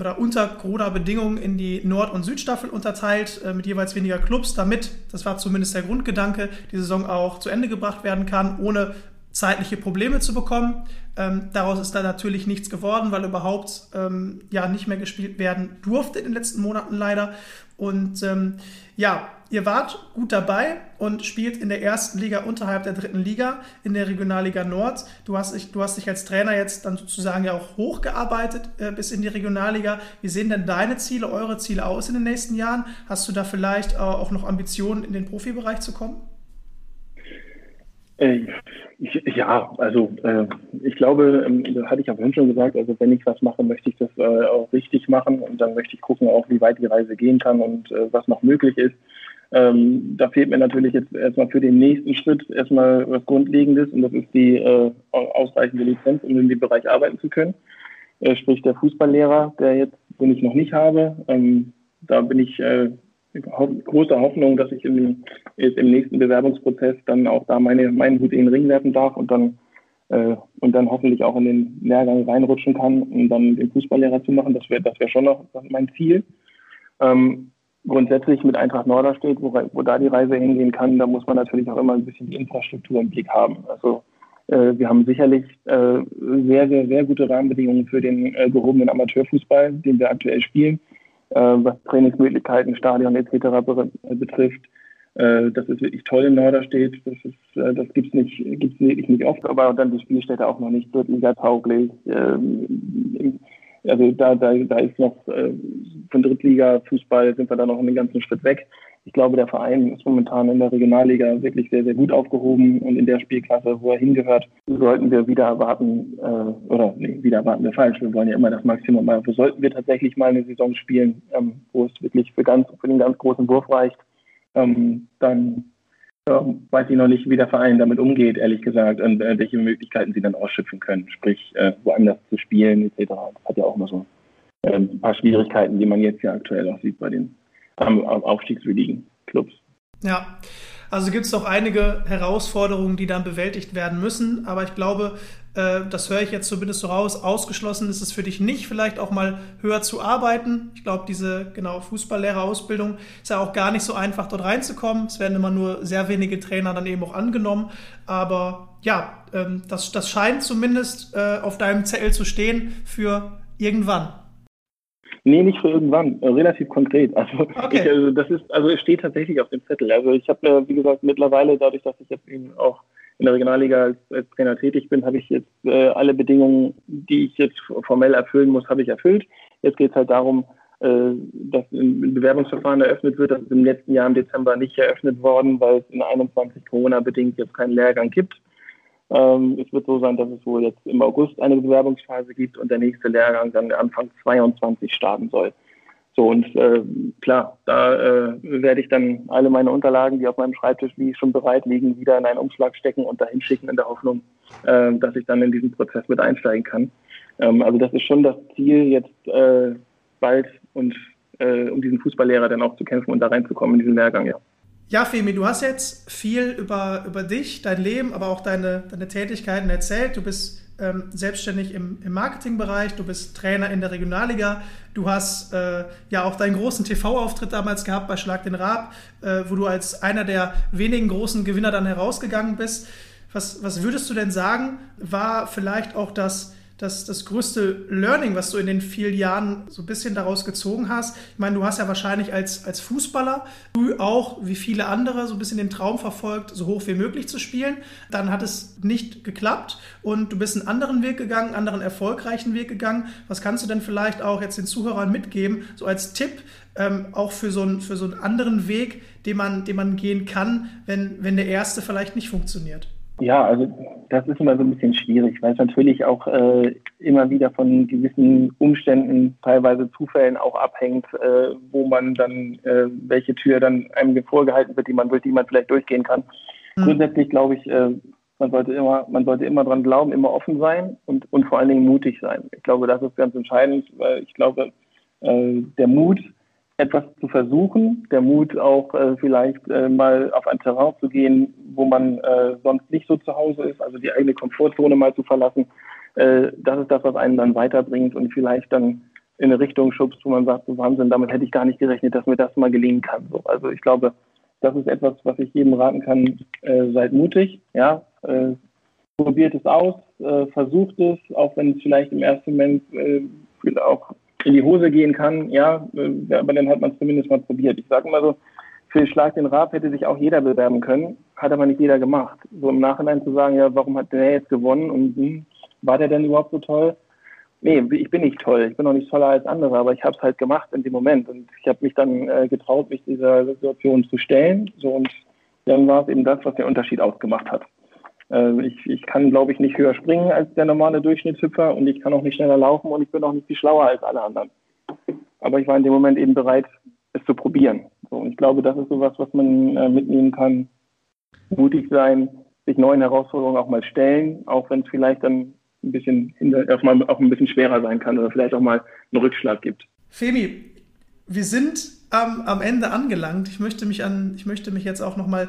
oder unter Corona-Bedingungen in die Nord- und Südstaffel unterteilt, äh, mit jeweils weniger Clubs, damit, das war zumindest der Grundgedanke, die Saison auch zu Ende gebracht werden kann, ohne zeitliche Probleme zu bekommen. Ähm, daraus ist da natürlich nichts geworden, weil überhaupt ähm, ja nicht mehr gespielt werden durfte in den letzten Monaten leider. Und ähm, ja, ihr wart gut dabei und spielt in der ersten Liga unterhalb der dritten Liga in der Regionalliga Nord. Du hast dich, du hast dich als Trainer jetzt dann sozusagen ja auch hochgearbeitet äh, bis in die Regionalliga. Wie sehen denn deine Ziele, eure Ziele aus in den nächsten Jahren? Hast du da vielleicht äh, auch noch Ambitionen, in den Profibereich zu kommen? Äh, ja, also äh, ich glaube, ähm, das hatte ich ja vorhin schon gesagt, also wenn ich was mache, möchte ich das äh, auch richtig machen und dann möchte ich gucken auch, wie weit die Reise gehen kann und äh, was noch möglich ist. Ähm, da fehlt mir natürlich jetzt erstmal für den nächsten Schritt erstmal was Grundlegendes und das ist die äh, ausreichende Lizenz, um in dem Bereich arbeiten zu können. Äh, sprich der Fußballlehrer, der jetzt, den ich noch nicht habe. Ähm, da bin ich große Hoffnung, dass ich im, im nächsten Bewerbungsprozess dann auch da meine, meinen Hut in den Ring werfen darf und dann, äh, und dann hoffentlich auch in den Lehrgang reinrutschen kann, um dann den Fußballlehrer zu machen. Das wäre das wär schon noch mein Ziel. Ähm, grundsätzlich mit Eintracht Norderstedt, wo, wo da die Reise hingehen kann, da muss man natürlich auch immer ein bisschen die Infrastruktur im Blick haben. Also äh, wir haben sicherlich äh, sehr, sehr, sehr gute Rahmenbedingungen für den äh, gehobenen Amateurfußball, den wir aktuell spielen was Trainingsmöglichkeiten, Stadion etc. betrifft. Äh, das ist wirklich toll in Norderstedt. Das, ist, äh, das gibt's nicht, gibt's wirklich nicht oft, aber dann die Spielstätte auch noch nicht Drittliga-tauglich. Ähm, also da, da, da ist noch von Drittliga-Fußball sind wir da noch einen ganzen Schritt weg. Ich glaube, der Verein ist momentan in der Regionalliga wirklich sehr, sehr gut aufgehoben und in der Spielklasse, wo er hingehört, sollten wir wieder erwarten, äh, oder nee, wieder erwarten wir falsch, wir wollen ja immer das Maximum, aber sollten wir tatsächlich mal eine Saison spielen, ähm, wo es wirklich für, ganz, für den ganz großen Wurf reicht, ähm, dann ähm, weiß ich noch nicht, wie der Verein damit umgeht, ehrlich gesagt, und äh, welche Möglichkeiten sie dann ausschöpfen können, sprich äh, woanders zu spielen etc. Das hat ja auch mal so äh, ein paar Schwierigkeiten, die man jetzt ja aktuell auch sieht bei den am aufstiegswürdigen Clubs. Ja, also gibt es noch einige Herausforderungen, die dann bewältigt werden müssen. Aber ich glaube, äh, das höre ich jetzt zumindest so raus, ausgeschlossen ist es für dich nicht, vielleicht auch mal höher zu arbeiten. Ich glaube, diese genau Fußballlehrerausbildung ist ja auch gar nicht so einfach, dort reinzukommen. Es werden immer nur sehr wenige Trainer dann eben auch angenommen. Aber ja, ähm, das, das scheint zumindest äh, auf deinem Zettel zu stehen für irgendwann. Nee, nicht für irgendwann, äh, relativ konkret. Also, okay. ich, also das ist, also es steht tatsächlich auf dem Zettel. Also ich habe, äh, wie gesagt, mittlerweile, dadurch, dass ich jetzt eben auch in der Regionalliga als, als Trainer tätig bin, habe ich jetzt äh, alle Bedingungen, die ich jetzt formell erfüllen muss, habe ich erfüllt. Jetzt geht es halt darum, äh, dass ein Bewerbungsverfahren eröffnet wird. Das ist im letzten Jahr im Dezember nicht eröffnet worden, weil es in 21 Corona-bedingt jetzt keinen Lehrgang gibt. Ähm, es wird so sein, dass es wohl jetzt im August eine Bewerbungsphase gibt und der nächste Lehrgang dann Anfang 22 starten soll. So und äh, klar, da äh, werde ich dann alle meine Unterlagen, die auf meinem Schreibtisch wie schon bereit liegen, wieder in einen Umschlag stecken und dahin schicken in der Hoffnung, äh, dass ich dann in diesen Prozess mit einsteigen kann. Ähm, also das ist schon das Ziel, jetzt äh, bald und äh, um diesen Fußballlehrer dann auch zu kämpfen und da reinzukommen in diesen Lehrgang, ja. Ja, Femi, du hast jetzt viel über, über dich, dein Leben, aber auch deine, deine Tätigkeiten erzählt. Du bist ähm, selbstständig im, im Marketingbereich, du bist Trainer in der Regionalliga, du hast äh, ja auch deinen großen TV-Auftritt damals gehabt bei Schlag den Raab, äh, wo du als einer der wenigen großen Gewinner dann herausgegangen bist. Was, was würdest du denn sagen, war vielleicht auch das das, das größte Learning, was du in den vielen Jahren so ein bisschen daraus gezogen hast? Ich meine, du hast ja wahrscheinlich als, als Fußballer früh auch, wie viele andere, so ein bisschen den Traum verfolgt, so hoch wie möglich zu spielen. Dann hat es nicht geklappt und du bist einen anderen Weg gegangen, einen anderen erfolgreichen Weg gegangen. Was kannst du denn vielleicht auch jetzt den Zuhörern mitgeben, so als Tipp, ähm, auch für so, einen, für so einen anderen Weg, den man, den man gehen kann, wenn, wenn der erste vielleicht nicht funktioniert? Ja, also das ist immer so ein bisschen schwierig, weil es natürlich auch äh, immer wieder von gewissen Umständen, teilweise Zufällen auch abhängt, äh, wo man dann, äh, welche Tür dann einem vorgehalten wird, die man durch die man vielleicht durchgehen kann. Mhm. Grundsätzlich glaube ich, äh, man sollte immer, man sollte immer dran glauben, immer offen sein und, und vor allen Dingen mutig sein. Ich glaube, das ist ganz entscheidend, weil ich glaube, äh, der Mut, etwas zu versuchen, der Mut auch äh, vielleicht äh, mal auf ein Terrain zu gehen, wo man äh, sonst nicht so zu Hause ist, also die eigene Komfortzone mal zu verlassen. Äh, das ist das, was einen dann weiterbringt und vielleicht dann in eine Richtung schubst, wo man sagt, so Wahnsinn, damit hätte ich gar nicht gerechnet, dass mir das mal gelingen kann. So, also ich glaube, das ist etwas, was ich jedem raten kann. Äh, seid mutig, ja, äh, probiert es aus, versucht es, auch wenn es vielleicht im ersten Moment auch in die Hose gehen kann, ja, äh, aber dann hat man es zumindest mal probiert. Ich sage mal so, für Schlag den Rab hätte sich auch jeder bewerben können, hat aber nicht jeder gemacht. So im Nachhinein zu sagen, ja, warum hat der jetzt gewonnen und hm, war der denn überhaupt so toll? Nee, ich bin nicht toll, ich bin auch nicht toller als andere, aber ich habe es halt gemacht in dem Moment und ich habe mich dann äh, getraut, mich dieser Situation zu stellen. So und dann war es eben das, was den Unterschied ausgemacht hat. Äh, ich, ich kann, glaube ich, nicht höher springen als der normale Durchschnittshüpfer und ich kann auch nicht schneller laufen und ich bin auch nicht viel schlauer als alle anderen. Aber ich war in dem Moment eben bereit, es zu probieren. So, und ich glaube, das ist sowas, was man äh, mitnehmen kann. Mutig sein, sich neuen Herausforderungen auch mal stellen, auch wenn es vielleicht dann ein bisschen auch, mal, auch ein bisschen schwerer sein kann oder vielleicht auch mal einen Rückschlag gibt. Femi, wir sind am, am Ende angelangt. Ich möchte mich an, ich möchte mich jetzt auch nochmal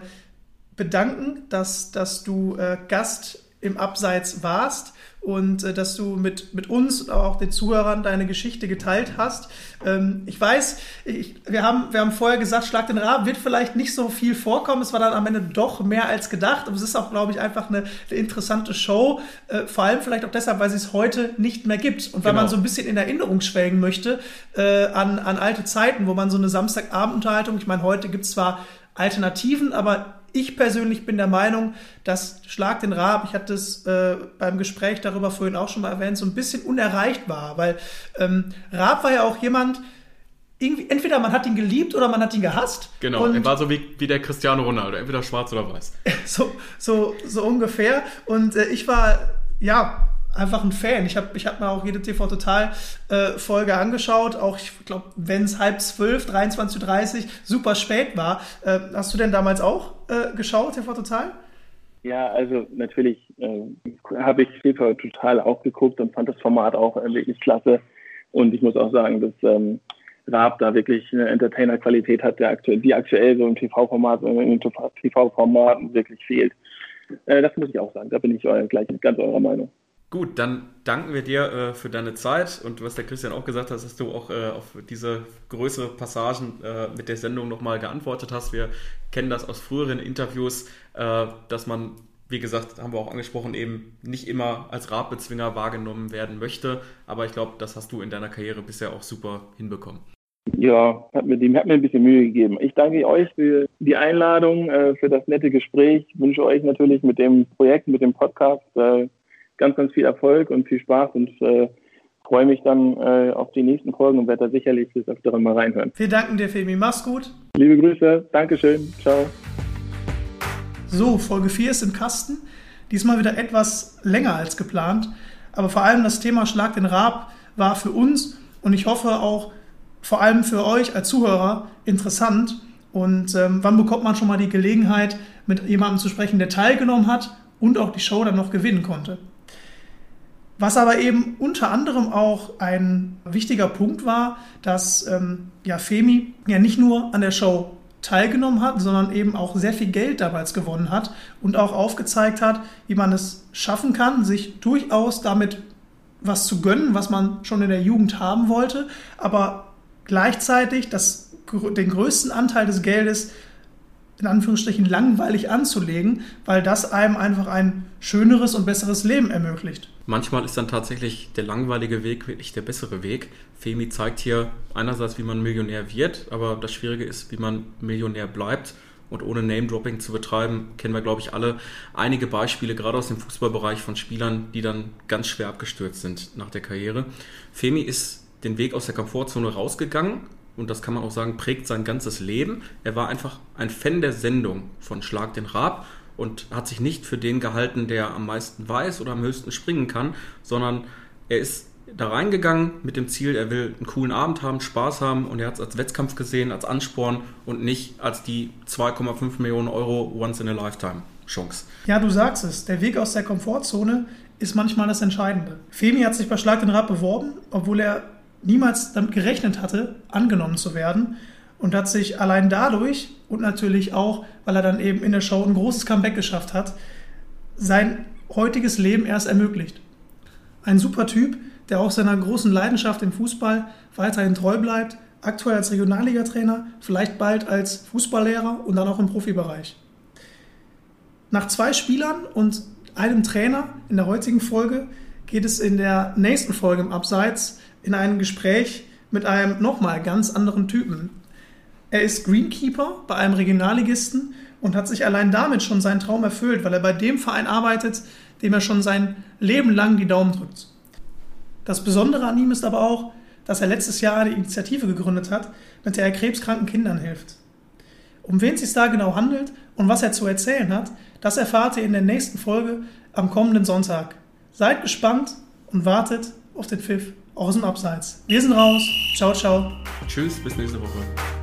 bedanken, dass, dass du äh, Gast im Abseits warst und äh, dass du mit, mit uns und auch den Zuhörern deine Geschichte geteilt hast. Ähm, ich weiß, ich, wir, haben, wir haben vorher gesagt, Schlag den Raben wird vielleicht nicht so viel vorkommen. Es war dann am Ende doch mehr als gedacht. Aber es ist auch, glaube ich, einfach eine, eine interessante Show. Äh, vor allem vielleicht auch deshalb, weil sie es heute nicht mehr gibt. Und weil genau. man so ein bisschen in Erinnerung schwelgen möchte äh, an, an alte Zeiten, wo man so eine Samstagabendunterhaltung, ich meine, heute gibt es zwar Alternativen, aber ich persönlich bin der Meinung, dass Schlag den Raab, ich hatte es äh, beim Gespräch darüber vorhin auch schon mal erwähnt, so ein bisschen unerreicht war, weil ähm, Raab war ja auch jemand, irgendwie, entweder man hat ihn geliebt oder man hat ihn gehasst. Genau, und er war so wie, wie der Cristiano Ronaldo, entweder schwarz oder weiß. so, so, so ungefähr. Und äh, ich war, ja, einfach ein Fan. Ich habe ich hab mir auch jede TV Total äh, angeschaut. Auch ich glaube, wenn es halb zwölf, 23.30 Uhr, super spät war. Äh, hast du denn damals auch äh, geschaut, TV Total? Ja, also natürlich äh, habe ich TV Total auch geguckt und fand das Format auch äh, wirklich klasse. Und ich muss auch sagen, dass ähm, Raab da wirklich eine Entertainer-Qualität hat, aktuell, die aktuell so im TV-Format, in TV-Formaten wirklich fehlt. Das muss ich auch sagen. Da bin ich euer, gleich ganz eurer Meinung. Gut, dann danken wir dir äh, für deine Zeit und was der Christian auch gesagt hat, dass du auch äh, auf diese größere Passagen äh, mit der Sendung nochmal geantwortet hast. Wir kennen das aus früheren Interviews, äh, dass man, wie gesagt, haben wir auch angesprochen, eben nicht immer als Radbezwinger wahrgenommen werden möchte. Aber ich glaube, das hast du in deiner Karriere bisher auch super hinbekommen. Ja, hat mir, hat mir ein bisschen Mühe gegeben. Ich danke euch für die Einladung, äh, für das nette Gespräch. Ich wünsche euch natürlich mit dem Projekt, mit dem Podcast äh, ganz, ganz viel Erfolg und viel Spaß und äh, freue mich dann äh, auf die nächsten Folgen und werde da sicherlich des Öfteren mal reinhören. Vielen Dank dir, Femi. Mach's gut. Liebe Grüße. Dankeschön. Ciao. So, Folge 4 ist im Kasten. Diesmal wieder etwas länger als geplant. Aber vor allem das Thema Schlag den Rab war für uns und ich hoffe auch vor allem für euch als Zuhörer interessant. Und ähm, wann bekommt man schon mal die Gelegenheit, mit jemandem zu sprechen, der teilgenommen hat und auch die Show dann noch gewinnen konnte? Was aber eben unter anderem auch ein wichtiger Punkt war, dass ähm, ja, Femi ja nicht nur an der Show teilgenommen hat, sondern eben auch sehr viel Geld damals gewonnen hat und auch aufgezeigt hat, wie man es schaffen kann, sich durchaus damit was zu gönnen, was man schon in der Jugend haben wollte, aber gleichzeitig das, den größten Anteil des Geldes in Anführungsstrichen langweilig anzulegen, weil das einem einfach ein schöneres und besseres Leben ermöglicht. Manchmal ist dann tatsächlich der langweilige Weg wirklich der bessere Weg. Femi zeigt hier einerseits, wie man Millionär wird, aber das Schwierige ist, wie man Millionär bleibt. Und ohne Name-Dropping zu betreiben, kennen wir, glaube ich, alle einige Beispiele, gerade aus dem Fußballbereich von Spielern, die dann ganz schwer abgestürzt sind nach der Karriere. Femi ist den Weg aus der Komfortzone rausgegangen, und das kann man auch sagen, prägt sein ganzes Leben. Er war einfach ein Fan der Sendung von Schlag den Rab und hat sich nicht für den gehalten, der am meisten weiß oder am höchsten springen kann, sondern er ist da reingegangen mit dem Ziel, er will einen coolen Abend haben, Spaß haben und er hat es als Wettkampf gesehen, als Ansporn und nicht als die 2,5 Millionen Euro Once in a Lifetime Chance. Ja, du sagst es, der Weg aus der Komfortzone ist manchmal das Entscheidende. Femi hat sich bei Schlag den Rab beworben, obwohl er niemals damit gerechnet hatte, angenommen zu werden und hat sich allein dadurch und natürlich auch, weil er dann eben in der Show ein großes Comeback geschafft hat, sein heutiges Leben erst ermöglicht. Ein super Typ, der auch seiner großen Leidenschaft im Fußball weiterhin treu bleibt, aktuell als Regionalligatrainer, vielleicht bald als Fußballlehrer und dann auch im Profibereich. Nach zwei Spielern und einem Trainer in der heutigen Folge geht es in der nächsten Folge im Abseits in ein Gespräch mit einem nochmal ganz anderen Typen. Er ist Greenkeeper bei einem Regionalligisten und hat sich allein damit schon seinen Traum erfüllt, weil er bei dem Verein arbeitet, dem er schon sein Leben lang die Daumen drückt. Das Besondere an ihm ist aber auch, dass er letztes Jahr eine Initiative gegründet hat, mit der er krebskranken Kindern hilft. Um wen es sich da genau handelt und was er zu erzählen hat, das erfahrt ihr in der nächsten Folge am kommenden Sonntag. Seid gespannt und wartet auf den Pfiff aus dem Abseits. Wir sind raus. Ciao, ciao. Tschüss, bis nächste Woche.